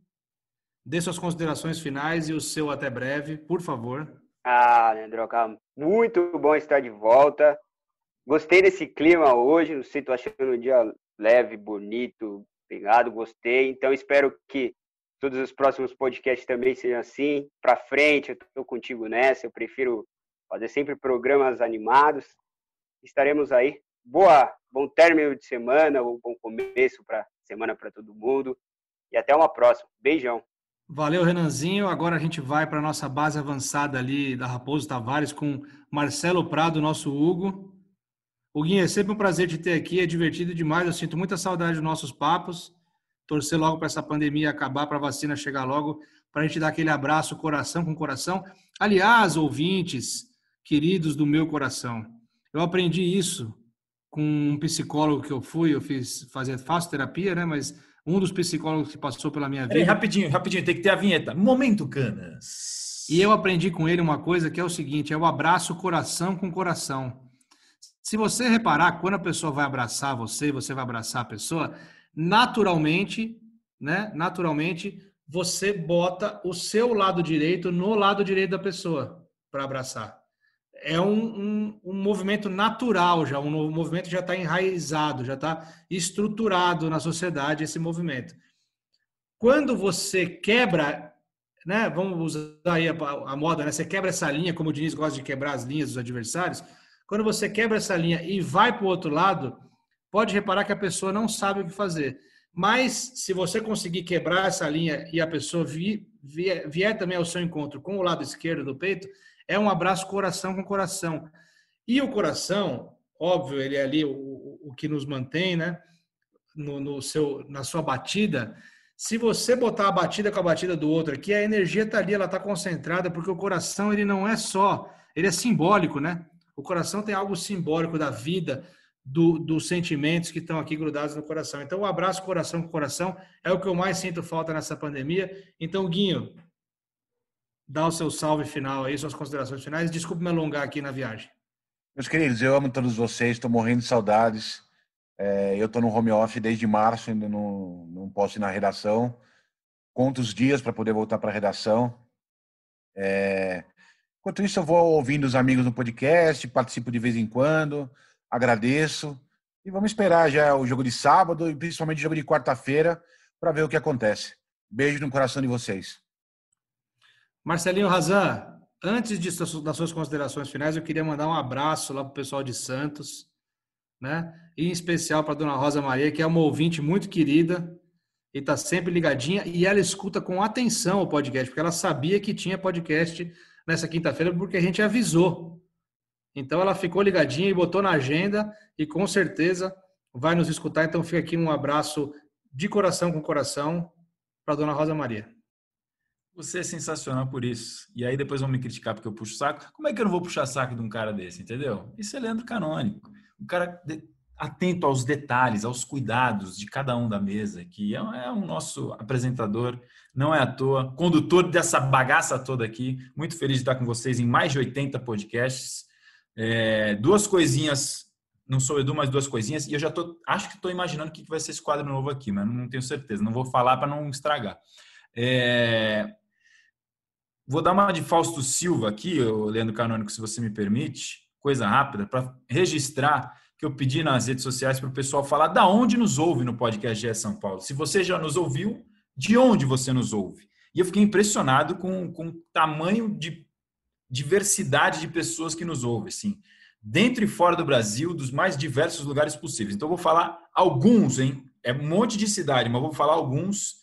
[SPEAKER 4] dê suas considerações finais e o seu até breve, por favor.
[SPEAKER 8] Ah, Leandroca, muito bom estar de volta. Gostei desse clima hoje, não sei, tô achando um dia leve, bonito, obrigado, gostei. Então, espero que todos os próximos podcasts também sejam assim. Para frente, eu tô contigo nessa. Eu prefiro fazer sempre programas animados estaremos aí. Boa, bom término de semana, ou bom começo para semana para todo mundo. E até uma próxima. Beijão.
[SPEAKER 4] Valeu, Renanzinho. Agora a gente vai para a nossa base avançada ali da Raposo Tavares com Marcelo Prado, nosso Hugo. Huguinho, é sempre um prazer te ter aqui, é divertido demais. Eu sinto muita saudade dos nossos papos. Torcer logo para essa pandemia acabar, para a vacina chegar logo, para a gente dar aquele abraço coração com coração. Aliás, ouvintes, queridos do meu coração, eu aprendi isso com um psicólogo que eu fui, eu fiz fazer faço terapia, né? Mas um dos psicólogos que passou pela minha vida. Peraí,
[SPEAKER 6] rapidinho, rapidinho, tem que ter a vinheta. Momento Canas.
[SPEAKER 4] E eu aprendi com ele uma coisa que é o seguinte: é o abraço coração com coração. Se você reparar, quando a pessoa vai abraçar você, você vai abraçar a pessoa, naturalmente, né? Naturalmente, você bota o seu lado direito no lado direito da pessoa para abraçar. É um, um, um, movimento natural já, um movimento já está enraizado, já está estruturado na sociedade esse movimento. Quando você quebra, né, vamos usar aí a, a moda, né, você quebra essa linha, como o Diniz gosta de quebrar as linhas dos adversários, quando você quebra essa linha e vai para o outro lado, pode reparar que a pessoa não sabe o que fazer. Mas se você conseguir quebrar essa linha e a pessoa vier, também ao seu encontro com o lado esquerdo do peito, é um abraço coração com coração. E o coração, óbvio, ele é ali o, o que nos mantém, né? No, no, seu, na sua batida. Se você botar a batida com a batida do outro aqui, a energia está ali, ela está concentrada, porque o coração ele não é só, ele é simbólico, né? O coração tem algo simbólico da vida, do, dos sentimentos que estão aqui grudados no coração. Então, o abraço coração com coração é o que eu mais sinto falta nessa pandemia. Então, Guinho, dá o seu salve final aí, suas considerações finais. Desculpe me alongar aqui na viagem.
[SPEAKER 7] Meus queridos, eu amo todos vocês, estou morrendo de saudades. É, eu estou no home office desde março, ainda não, não posso ir na redação. Conto os dias para poder voltar para a redação. É, enquanto isso, eu vou ouvindo os amigos no podcast, participo de vez em quando agradeço. E vamos esperar já o jogo de sábado e principalmente o jogo de quarta-feira para ver o que acontece. Beijo no coração de vocês.
[SPEAKER 4] Marcelinho Razan, antes de, das suas considerações finais, eu queria mandar um abraço lá para o pessoal de Santos, né? E em especial para dona Rosa Maria, que é uma ouvinte muito querida e está sempre ligadinha. E ela escuta com atenção o podcast, porque ela sabia que tinha podcast nessa quinta-feira, porque a gente avisou. Então ela ficou ligadinha e botou na agenda e com certeza vai nos escutar. Então fica aqui um abraço de coração com coração para dona Rosa Maria.
[SPEAKER 6] Você é sensacional por isso. E aí depois vão me criticar porque eu puxo saco. Como é que eu não vou puxar saco de um cara desse, entendeu? Isso é Leandro Canônico. Um cara atento aos detalhes, aos cuidados de cada um da mesa, que é, é o nosso apresentador, não é à toa, condutor dessa bagaça toda aqui. Muito feliz de estar com vocês em mais de 80 podcasts. É, duas coisinhas, não sou Edu, mas duas coisinhas, e eu já tô, acho que estou imaginando o que vai ser esse quadro novo aqui, mas não tenho certeza, não vou falar para não estragar. É, vou dar uma de Fausto Silva aqui, Leandro Canônico, se você me permite, coisa rápida, para registrar que eu pedi nas redes sociais para o pessoal falar da onde nos ouve no podcast GE São Paulo. Se você já nos ouviu, de onde você nos ouve? E eu fiquei impressionado com, com o tamanho de diversidade de pessoas que nos ouvem, assim, dentro e fora do Brasil, dos mais diversos lugares possíveis. Então, eu vou falar alguns, hein? É um monte de cidade, mas vou falar alguns,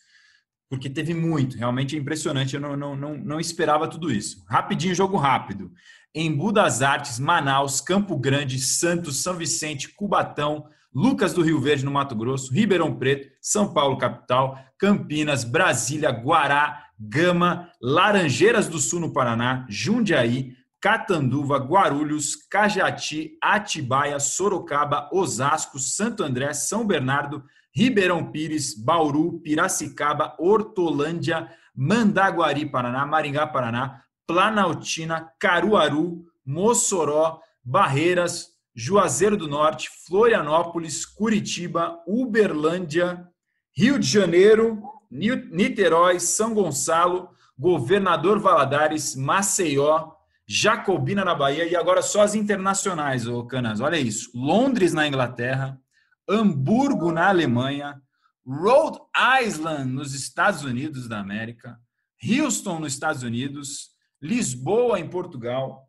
[SPEAKER 6] porque teve muito. Realmente é impressionante, eu não, não, não, não esperava tudo isso. Rapidinho, jogo rápido. Em das Artes, Manaus, Campo Grande, Santos, São Vicente, Cubatão, Lucas do Rio Verde, no Mato Grosso, Ribeirão Preto, São Paulo, capital, Campinas, Brasília, Guará, Gama, Laranjeiras do Sul, no Paraná, Jundiaí, Catanduva, Guarulhos, Cajati, Atibaia, Sorocaba, Osasco, Santo André, São Bernardo, Ribeirão Pires, Bauru, Piracicaba, Hortolândia, Mandaguari, Paraná, Maringá, Paraná, Planaltina, Caruaru, Mossoró, Barreiras, Juazeiro do Norte, Florianópolis, Curitiba, Uberlândia, Rio de Janeiro, Niterói, São Gonçalo, Governador Valadares, Maceió, Jacobina na Bahia e agora só as internacionais, ô Canas. Olha isso: Londres na Inglaterra, Hamburgo na Alemanha, Rhode Island nos Estados Unidos da América, Houston nos Estados Unidos, Lisboa em Portugal,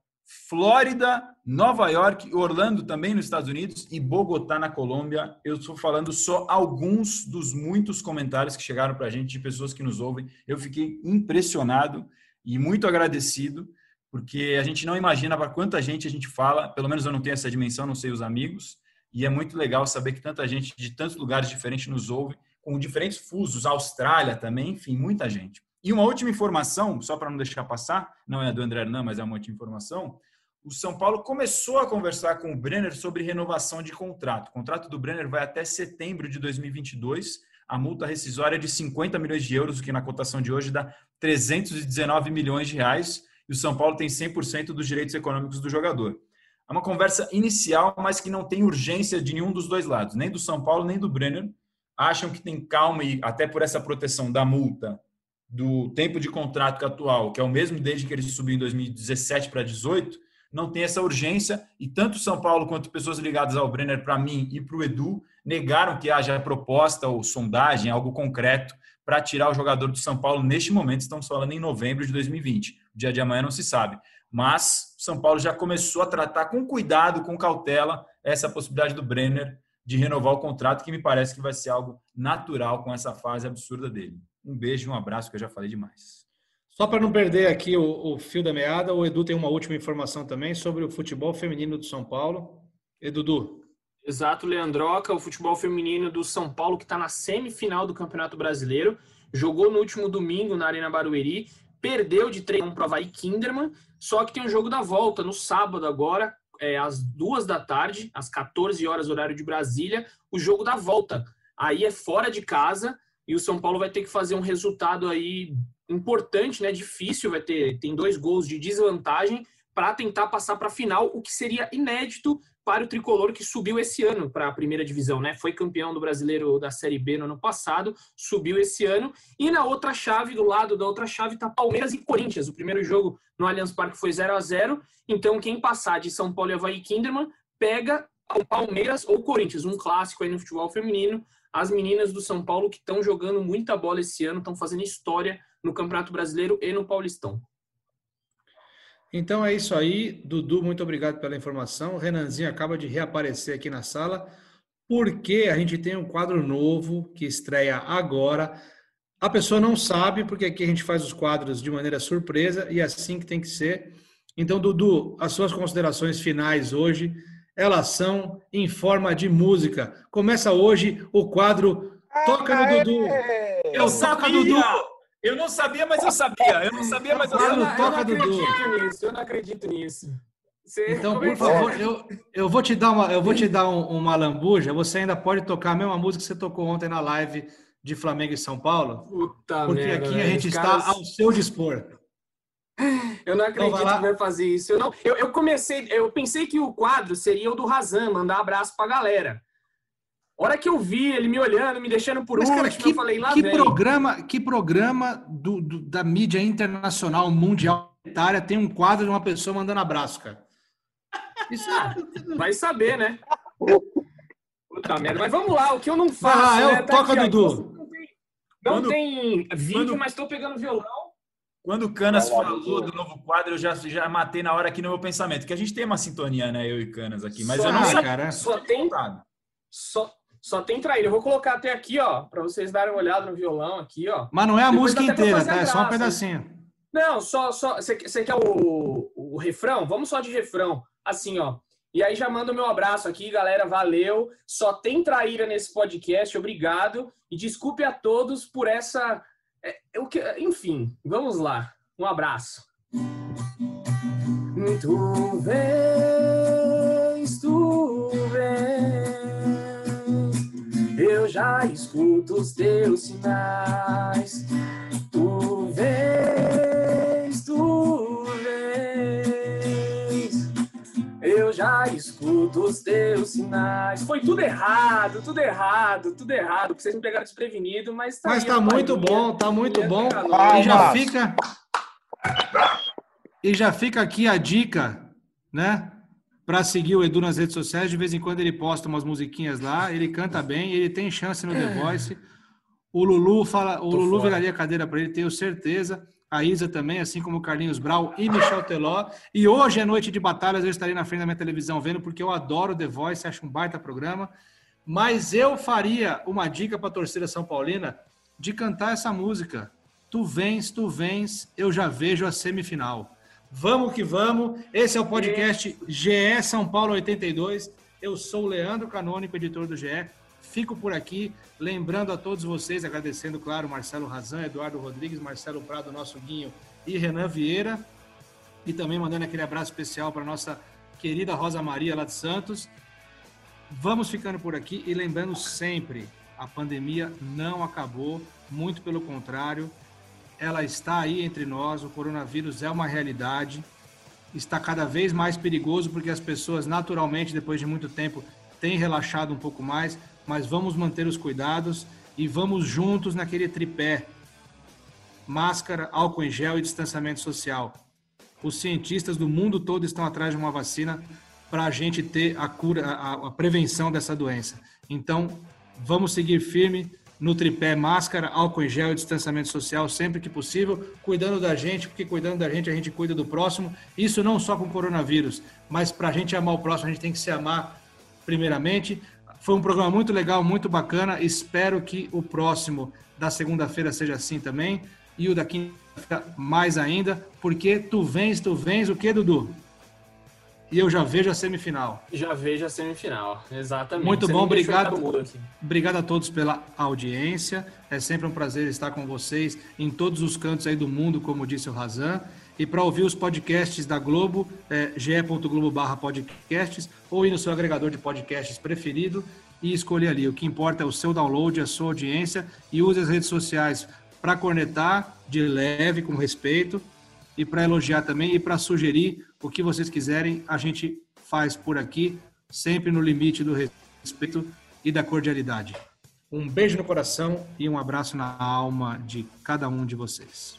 [SPEAKER 6] Flórida, Nova York, Orlando também nos Estados Unidos e Bogotá na Colômbia. Eu estou falando só alguns dos muitos comentários que chegaram para a gente de pessoas que nos ouvem. Eu fiquei impressionado e muito agradecido, porque a gente não imagina para quanta gente a gente fala, pelo menos eu não tenho essa dimensão, não sei os amigos, e é muito legal saber que tanta gente de tantos lugares diferentes nos ouve, com diferentes fusos, Austrália também, enfim, muita gente. E uma última informação, só para não deixar passar, não é a do André Hernan, mas é uma última informação. O São Paulo começou a conversar com o Brenner sobre renovação de contrato. O contrato do Brenner vai até setembro de 2022. A multa rescisória é de 50 milhões de euros, o que na cotação de hoje dá 319 milhões de reais. E o São Paulo tem 100% dos direitos econômicos do jogador. É uma conversa inicial, mas que não tem urgência de nenhum dos dois lados, nem do São Paulo nem do Brenner. Acham que tem calma e até por essa proteção da multa do tempo de contrato atual, que é o mesmo desde que ele subiu em 2017 para 18, não tem essa urgência e tanto São Paulo quanto pessoas ligadas ao Brenner, para mim e para o Edu, negaram que haja proposta ou sondagem, algo concreto para tirar o jogador do São Paulo neste momento. Estamos falando em novembro de 2020. O dia de amanhã não se sabe. Mas São Paulo já começou a tratar com cuidado, com cautela, essa possibilidade do Brenner de renovar o contrato, que me parece que vai ser algo natural com essa fase absurda dele. Um beijo e um abraço, que eu já falei demais.
[SPEAKER 4] Só para não perder aqui o, o, fio da meada, o Edu tem uma última informação também sobre o futebol feminino do São Paulo. Edu.
[SPEAKER 5] Exato, Leandroca, o futebol feminino do São Paulo, que está na semifinal do Campeonato Brasileiro, jogou no último domingo na Arena Barueri, perdeu de 3 para o Havaí Kinderman, só que tem um jogo da volta no sábado agora, é, às duas da tarde, às 14 horas, horário de Brasília, o jogo da volta. Aí é fora de casa e o São Paulo vai ter que fazer um resultado aí importante, né? Difícil, vai ter tem dois gols de desvantagem para tentar passar para a final, o que seria inédito para o tricolor que subiu esse ano para a primeira divisão, né? Foi campeão do brasileiro da Série B no ano passado, subiu esse ano. E na outra chave, do lado da outra chave, tá Palmeiras e Corinthians. O primeiro jogo no Allianz Parque foi 0 a 0 Então, quem passar de São Paulo e Havaí Kinderman pega o Palmeiras ou Corinthians, um clássico aí no futebol feminino. As meninas do São Paulo que estão jogando muita bola esse ano, estão fazendo história no Campeonato Brasileiro e no Paulistão.
[SPEAKER 4] Então é isso aí. Dudu, muito obrigado pela informação. O Renanzinho acaba de reaparecer aqui na sala, porque a gente tem um quadro novo que estreia agora. A pessoa não sabe, porque aqui a gente faz os quadros de maneira surpresa e é assim que tem que ser. Então, Dudu, as suas considerações finais hoje, elas são em forma de música. Começa hoje o quadro Toca no Dudu.
[SPEAKER 6] Eu Toca Dudu. Eu não sabia, mas eu sabia. Eu não sabia, mas eu sabia.
[SPEAKER 5] Eu não, eu não acredito nisso. Eu não acredito nisso.
[SPEAKER 4] Você então, por favor, eu, eu vou te dar uma, eu vou te dar um, uma lambuja. Você ainda pode tocar a mesma música que você tocou ontem na live de Flamengo e São Paulo.
[SPEAKER 5] Puta
[SPEAKER 4] porque
[SPEAKER 5] merda,
[SPEAKER 4] aqui a gente está caras... ao seu dispor.
[SPEAKER 5] Eu não acredito então, que vai fazer isso. Eu, não, eu, eu comecei, eu pensei que o quadro seria o do Razan, mandar abraço pra galera hora que eu vi ele me olhando, me deixando por Mas, último, cara,
[SPEAKER 4] que,
[SPEAKER 5] eu falei lá
[SPEAKER 4] que vem. programa, que programa do, do, da mídia internacional mundial tem um quadro de uma pessoa mandando abraço, cara?
[SPEAKER 5] Isso é... vai saber, né? Puta merda. Mas vamos lá, o que eu não faço. Ah,
[SPEAKER 4] é né? Tá toca, aqui, Dudu.
[SPEAKER 5] Não tem, não quando, tem vídeo, quando, mas estou pegando violão.
[SPEAKER 6] Quando o Canas falou do novo quadro, eu já, já matei na hora aqui no meu pensamento, que a gente tem uma sintonia, né, eu e Canas aqui, mas só, eu não sei.
[SPEAKER 5] Cara, só tem, só, só tem traíra. Eu vou colocar até aqui, ó, para vocês darem uma olhada no violão aqui, ó.
[SPEAKER 4] Mas não é a Depois música inteira, tá? É só um pedacinho.
[SPEAKER 5] Não, só, só. Você quer o, o refrão? Vamos só de refrão. Assim, ó. E aí já manda o meu abraço aqui, galera. Valeu. Só tem traíra nesse podcast. Obrigado. E desculpe a todos por essa. É, que, enfim, vamos lá. Um abraço. Tu vês, já escuto os teus sinais. Tu vês, tu vês. Eu já escuto os teus sinais. Foi tudo errado, tudo errado, tudo errado. Que vocês me pegaram desprevenido, mas
[SPEAKER 4] tá Mas tá muito bom, tá muito bom. E já fica. E já fica aqui a dica, né? Para seguir o Edu nas redes sociais. De vez em quando ele posta umas musiquinhas lá, ele canta bem, ele tem chance no The é. Voice. O Lulu fala, o Tô Lulu fora. viraria cadeira para ele, tenho certeza. A Isa também, assim como o Carlinhos Brau e Michel Teló. E hoje é noite de batalhas, eu estarei na frente da minha televisão vendo, porque eu adoro The Voice, acho um baita programa. Mas eu faria uma dica para a torcida São Paulina de cantar essa música. Tu vens, tu vens, eu já vejo a semifinal. Vamos que vamos. Esse é o podcast GE São Paulo 82. Eu sou o Leandro Canônico, editor do GE. Fico por aqui, lembrando a todos vocês, agradecendo, claro, Marcelo Razan, Eduardo Rodrigues, Marcelo Prado, nosso Guinho e Renan Vieira. E também mandando aquele abraço especial para nossa querida Rosa Maria lá de Santos. Vamos ficando por aqui e lembrando sempre, a pandemia não acabou, muito pelo contrário ela está aí entre nós, o coronavírus é uma realidade, está cada vez mais perigoso porque as pessoas naturalmente, depois de muito tempo, têm relaxado um pouco mais, mas vamos manter os cuidados e vamos juntos naquele tripé. máscara, álcool em gel e distanciamento social. Os cientistas do mundo todo estão atrás de uma vacina para a gente ter a cura, a, a prevenção dessa doença. Então, vamos seguir firme no tripé máscara, álcool em gel e distanciamento social sempre que possível, cuidando da gente, porque cuidando da gente a gente cuida do próximo. Isso não só com o coronavírus, mas para a gente amar o próximo a gente tem que se amar primeiramente. Foi um programa muito legal, muito bacana. Espero que o próximo da segunda-feira seja assim também e o da quinta mais ainda, porque tu vens, tu vens o que, Dudu? E eu já vejo a semifinal.
[SPEAKER 5] Já vejo a semifinal, exatamente.
[SPEAKER 4] Muito Você bom, obrigado. Obrigado a todos pela audiência. É sempre um prazer estar com vocês em todos os cantos aí do mundo, como disse o Razan. E para ouvir os podcasts da Globo, é ge.globo podcasts ou ir no seu agregador de podcasts preferido e escolher ali. O que importa é o seu download, a sua audiência e use as redes sociais para cornetar de leve, com respeito, e para elogiar também e para sugerir o que vocês quiserem, a gente faz por aqui, sempre no limite do respeito e da cordialidade. Um beijo no coração e um abraço na alma de cada um de vocês.